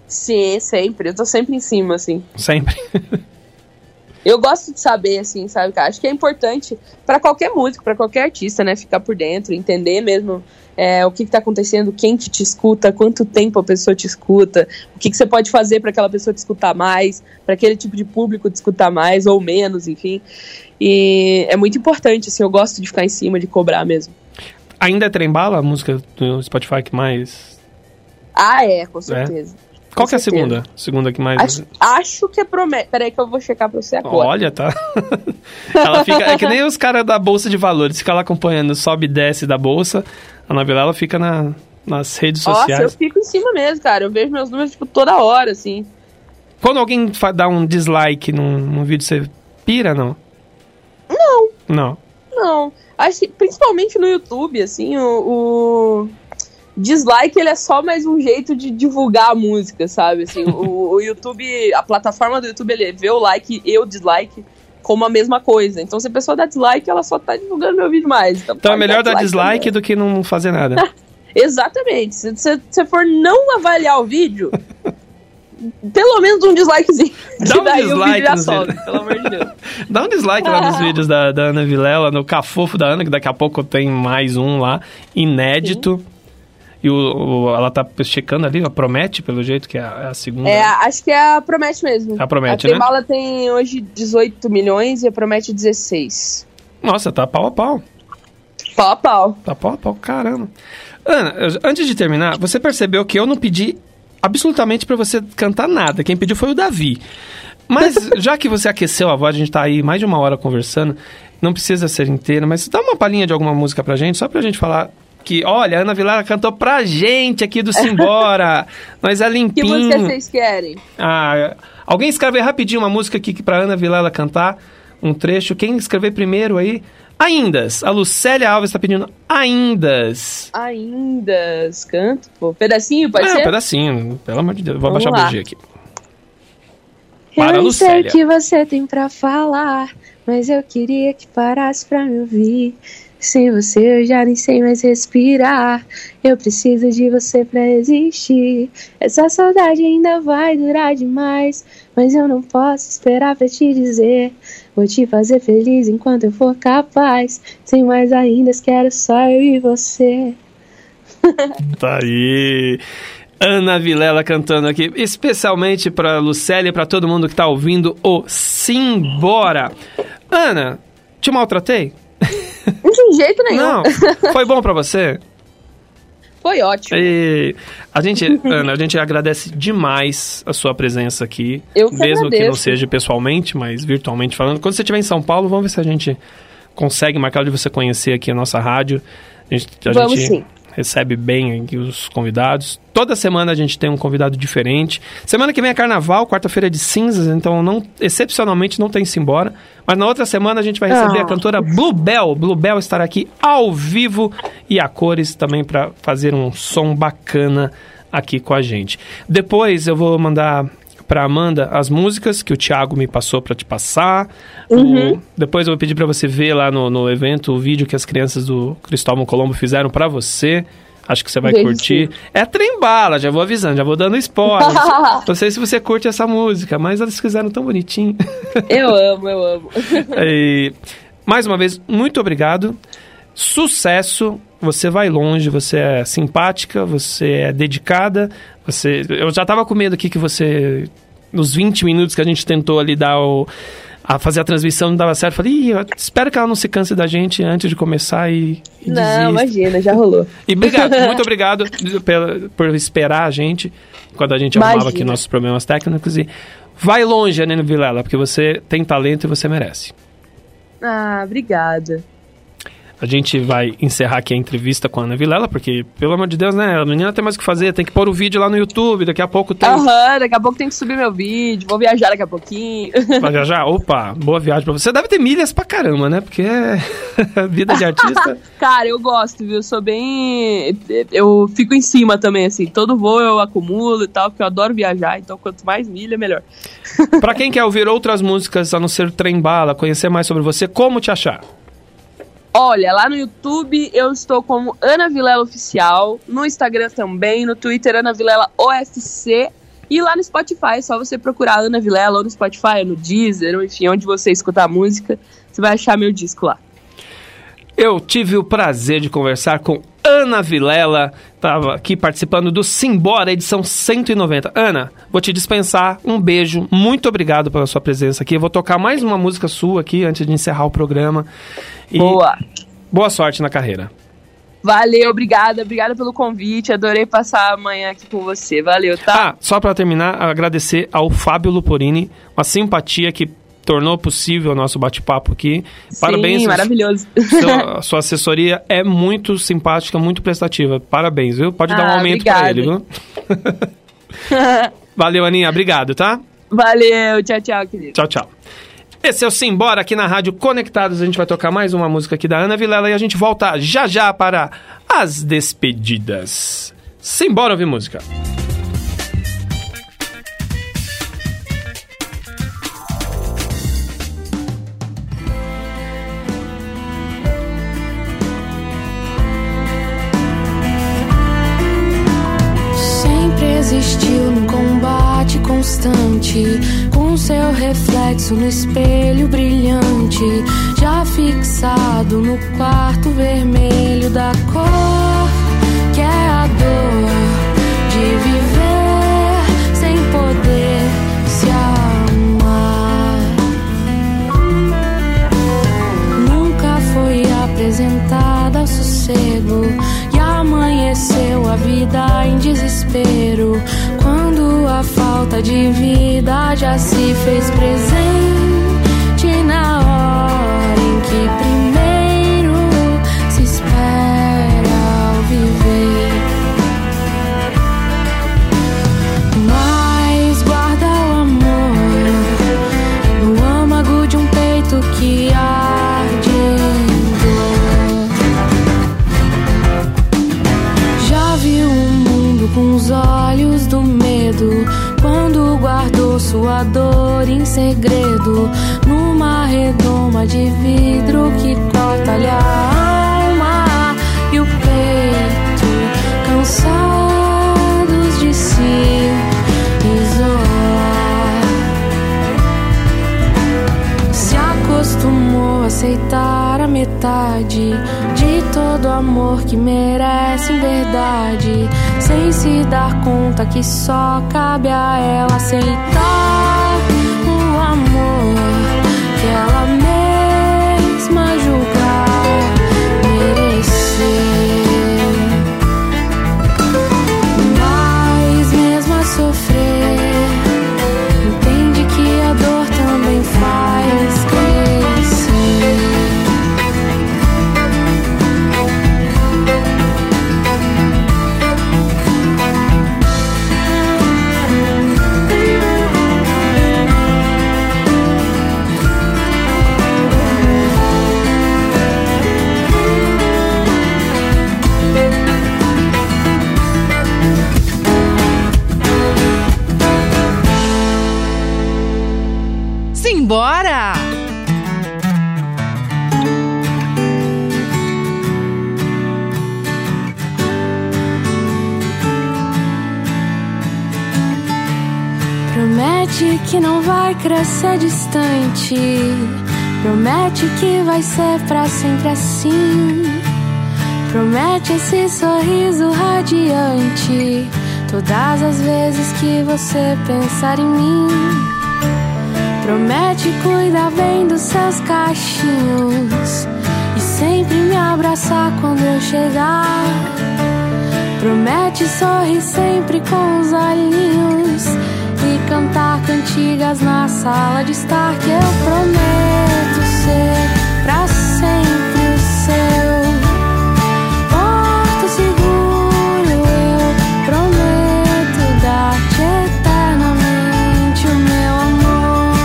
Sim, sempre. Eu tô sempre em cima, assim. Sempre. <laughs> Eu gosto de saber, assim, sabe, cara? Acho que é importante pra qualquer músico, pra qualquer artista, né? Ficar por dentro, entender mesmo é, o que, que tá acontecendo, quem que te escuta, quanto tempo a pessoa te escuta, o que, que você pode fazer pra aquela pessoa te escutar mais, pra aquele tipo de público te escutar mais ou menos, enfim. E é muito importante, assim, eu gosto de ficar em cima, de cobrar mesmo. Ainda é trembala a música do Spotify que mais. Ah, é, com certeza. Qual que é a segunda? Segunda que mais. Acho, acho que é promessa. Peraí que eu vou checar pra você agora. Olha, tá. <laughs> ela fica. É que nem os caras da Bolsa de Valores, fica lá acompanhando, sobe e desce da bolsa. A Ana Vilela fica na, nas redes Nossa, eu sociais. fico em cima mesmo, cara. Eu vejo meus números, tipo, toda hora, assim. Quando alguém dá um dislike num, num vídeo, você pira, não? Não, Não. não. Acho que, principalmente no YouTube, assim, o, o dislike, ele é só mais um jeito de divulgar a música, sabe? Assim, o, o YouTube, a plataforma do YouTube, ele vê o like e o dislike como a mesma coisa. Então, se a pessoa dá dislike, ela só tá divulgando meu vídeo mais. Então, Então é melhor dar também. dislike do que não fazer nada. <laughs> Exatamente. Se você for não avaliar o vídeo, pelo menos um dislikezinho. Dá um <laughs> dislike nos sobe, vídeos. pelo amor de Deus. <laughs> Dá um dislike lá nos vídeos da, da Ana Vilela, no Cafofo da Ana, que daqui a pouco tem mais um lá, inédito. E o, o- ela tá checando ali, ó, promete, pelo jeito, que é a, é a segunda. É, acho que é a Promete mesmo. A Promete, a né? Trembala tem hoje 18 milhões e a Promete 16. Nossa, tá pau a pau. Pau a pau. Tá pau a pau, caramba. Ana, antes de terminar, você percebeu que eu não pedi absolutamente pra você cantar nada. Quem pediu foi o Davi. Mas <laughs> já que você aqueceu a voz, a gente tá aí mais de uma hora conversando, não precisa ser inteira, mas dá uma palhinha de alguma música pra gente, só pra gente falar que, olha, a Ana Vilara cantou pra gente aqui do Simbora. <laughs> Nós é Que limpinho. música vocês querem? Ah, alguém escreve rapidinho uma música aqui pra Ana Vilela cantar, um trecho. Quem escrever primeiro aí? Aindas. A Lucélia Alves tá pedindo Aindas. Ainda. Canto, pô. Pedacinho, pode é, ser? um pedacinho, pelo amor de Deus. Vou Vamos abaixar lá. o BG aqui. Para, eu não sei o que você tem pra falar, mas eu queria que parasse pra me ouvir. Sem você eu já nem sei mais respirar. Eu preciso de você pra existir. Essa saudade ainda vai durar demais, mas eu não posso esperar pra te dizer. Vou te fazer feliz enquanto eu for capaz. Sem mais ainda, quero só eu e você. <laughs> Tá aí. Ana Vilela cantando aqui, especialmente pra Lucélia e pra todo mundo que tá ouvindo o Simbora. Ana, te maltratei? De jeito nenhum. Não. Foi bom pra você? Foi ótimo. E a gente, Ana, a gente agradece demais a sua presença aqui. Eu que mesmo que não agradeço. seja pessoalmente, mas virtualmente falando. Quando você estiver em São Paulo, vamos ver se a gente consegue marcar de você conhecer aqui a nossa rádio. A gente, a Vamos gente sim. Recebe bem aqui os convidados. Toda semana a gente tem um convidado diferente. Semana que vem é carnaval, quarta-feira é de cinzas, então não, excepcionalmente não tem se embora. Mas na outra semana a gente vai receber Ah. a cantora Bluebell. Bluebell estará aqui ao vivo e a cores também para fazer um som bacana aqui com a gente. Depois eu vou mandar para Amanda as músicas que o Thiago me passou para te passar. Uhum. O- depois eu vou pedir para você ver lá no, no evento o vídeo que as crianças do Cristóvão Colombo fizeram para você. Acho que você vai Vejo curtir. É trem bala, já vou avisando, já vou dando spoiler. <laughs> Não sei se você curte essa música, mas eles fizeram tão bonitinho. <laughs> Eu amo, eu amo. <laughs> E, mais uma vez, muito obrigado. Sucesso. Você vai longe, você é simpática, você é dedicada. Você, eu já tava com medo aqui que você, nos 20 minutos que a gente tentou ali dar o, a fazer a transmissão, não dava certo. Falei, espero que ela não se canse da gente antes de começar e, e Não, desista. imagina, já rolou. E obrigado, <laughs> muito obrigado pela, por esperar a gente quando a gente arrumava Imagina. aqui nossos problemas técnicos. E vai longe, Anene Vilela, porque você tem talento e você merece. Ah, obrigada. A gente vai encerrar aqui a entrevista com a Ana Vilela, porque, pelo amor de Deus, né? A menina tem mais o que fazer, tem que pôr o vídeo lá no YouTube, daqui a pouco tem. Aham, daqui a pouco tem que subir meu vídeo, vou viajar daqui a pouquinho. <laughs> Vai viajar? Opa, boa viagem pra você. Deve ter milhas pra caramba, né? Porque é <laughs> vida de artista. <laughs> Cara, eu gosto, viu? Eu sou bem. Eu fico em cima também, assim. Todo voo eu acumulo e tal, porque eu adoro viajar, então quanto mais milha, melhor. pra quem quer ouvir outras músicas, a não ser Trem Bala, conhecer mais sobre você, como te achar? Olha, lá no YouTube eu estou como Ana Vilela Oficial, no Instagram também, no Twitter Ana Vilela OFC E lá no Spotify, é só você procurar Ana Vilela ou no Spotify, ou no Deezer, ou enfim, onde você escutar música, você vai achar meu disco lá. Eu tive o prazer de conversar com Ana Vilela, estava aqui participando do Simbora, edição 190. Ana, vou te dispensar, um beijo, muito obrigado pela sua presença aqui. Eu vou tocar mais uma música sua aqui antes de encerrar o programa. E Boa! Boa sorte na carreira. Valeu, obrigada, obrigada pelo convite. Adorei passar amanhã aqui com você. Valeu, tá? Ah, só para terminar, agradecer ao Fábio Luporini, uma simpatia que tornou possível o nosso bate-papo aqui. Parabéns. Sim, maravilhoso. Sua, <laughs> sua assessoria é muito simpática, muito prestativa. Parabéns, viu? Pode dar um Ah, aumento para ele, viu? <laughs> Valeu, Aninha. Obrigado, tá? Valeu, tchau, tchau, querido. Tchau, tchau. Esse é o Simbora aqui na Rádio Conectados. A gente vai tocar mais uma música aqui da Ana Vilela e a gente volta já já para as despedidas. Simbora ouvir música. Sempre com seu reflexo no espelho brilhante, já fixado no quarto vermelho da cor que é a dor de viver sem poder se amar. Nunca foi apresentada ao sossego e amanheceu a vida em desespero. Falta de vida já se fez presente sua dor em segredo numa redoma de vidro que corta-lhe a alma e o peito cansados de se isolar. Se acostumou a aceitar a metade de todo amor que merece em verdade, sem se dar conta que só cabe a ela aceitar distante. Promete que vai ser pra sempre assim. Promete esse sorriso radiante. Todas as vezes que você pensar em mim. Promete cuidar bem dos seus cachinhos. E sempre me abraçar quando eu chegar. Promete sorrir sempre com os olhinhos e cantar cantigas na sala de estar que eu prometo ser pra sempre o seu porto seguro. Eu prometo dar-te eternamente o meu amor.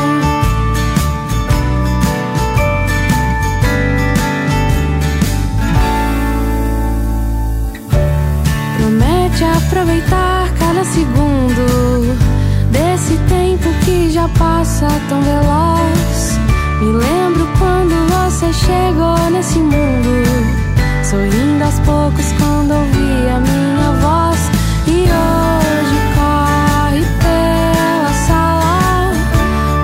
Promete aproveitar cada segundo Desse tempo que já passa tão veloz. Me lembro quando você chegou nesse mundo. Sorrindo aos poucos quando ouvi a minha voz. E hoje corre pela sala,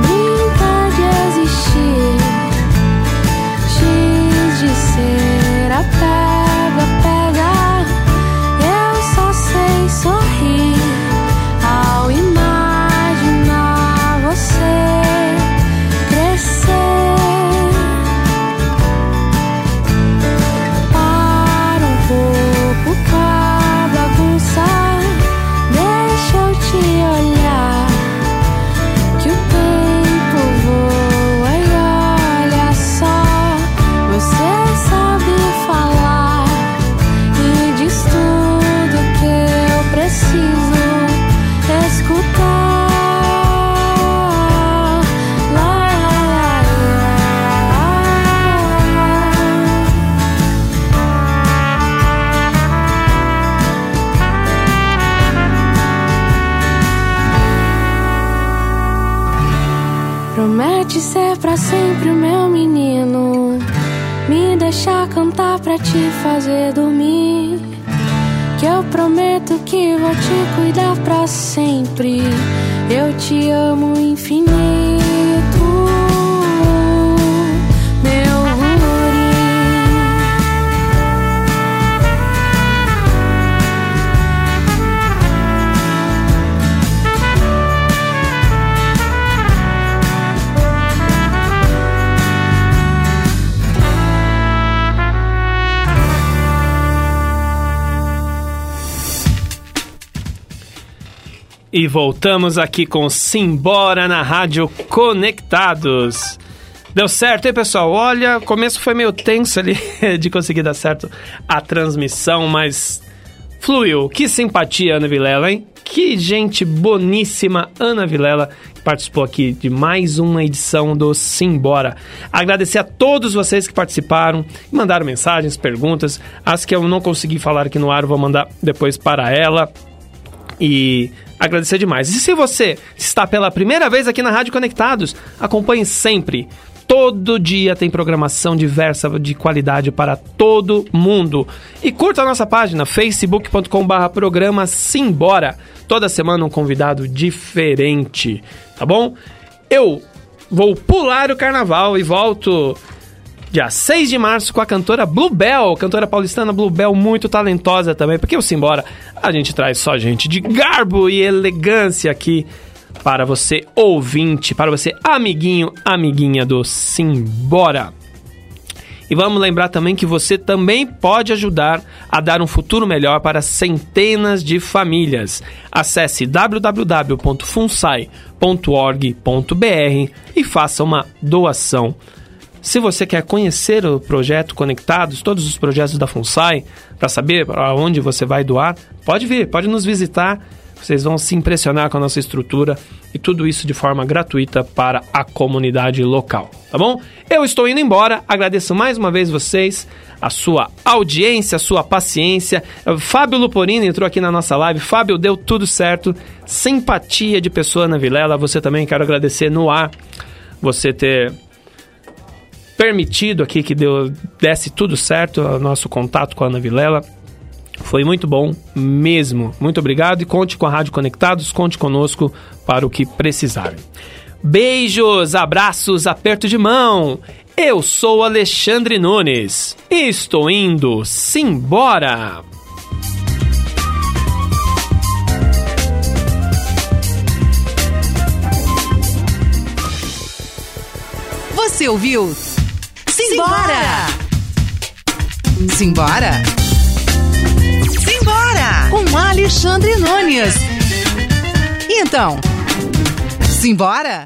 brinca de existir, X de ser a pé. Sempre o meu menino. Me deixar cantar pra te fazer dormir. Que eu prometo que vou te cuidar pra sempre. Eu te amo infinito. E voltamos aqui com Simbora na Rádio Conectados. Deu certo, hein, pessoal? Olha, o começo foi meio tenso ali <laughs> de conseguir dar certo a transmissão, mas fluiu. Que simpatia, Ana Vilela, hein? Que gente boníssima, Ana Vilela, que participou aqui de mais uma edição do Simbora. Agradecer a todos vocês que participaram, mandaram mensagens, perguntas. As que eu não consegui falar aqui no ar, vou mandar depois para ela. E agradecer demais. E se você está pela primeira vez aqui na Rádio Conectados, acompanhe sempre. Todo dia tem programação diversa de qualidade para todo mundo. E curta a nossa página facebook.com/barra programa Simbora. Toda semana um convidado diferente, tá bom? Eu vou pular o carnaval e volto dia 6 de março com a cantora Bluebell, cantora paulistana Bluebell, muito talentosa também, porque o Simbora a gente traz só gente de garbo e elegância aqui para você ouvinte, para você amiguinho, amiguinha do Simbora. E vamos lembrar também que você também pode ajudar a dar um futuro melhor para centenas de famílias. Acesse www.funsai.org.br e faça uma doação. Se você quer conhecer o projeto Conectados, todos os projetos da FUNSAI, para saber aonde você vai doar, pode vir, pode nos visitar. Vocês vão se impressionar com a nossa estrutura e tudo isso de forma gratuita para a comunidade local, tá bom? Eu estou indo embora, agradeço mais uma vez vocês, a sua audiência, a sua paciência. Fábio Luporini entrou aqui na nossa live. Fábio, deu tudo certo. Simpatia de pessoa na Vilela, você também quero agradecer no ar você ter permitido aqui que deu, desse tudo certo o nosso contato com a Ana Vilela. Foi muito bom mesmo. Muito obrigado e conte com a Rádio Conectados, conte conosco para o que precisarem. Beijos, abraços, aperto de mão. Eu sou Alexandre Nunes estou indo simbora. Você ouviu? Simbora! Simbora! Simbora! Com Alexandre Nunes. E então, simbora?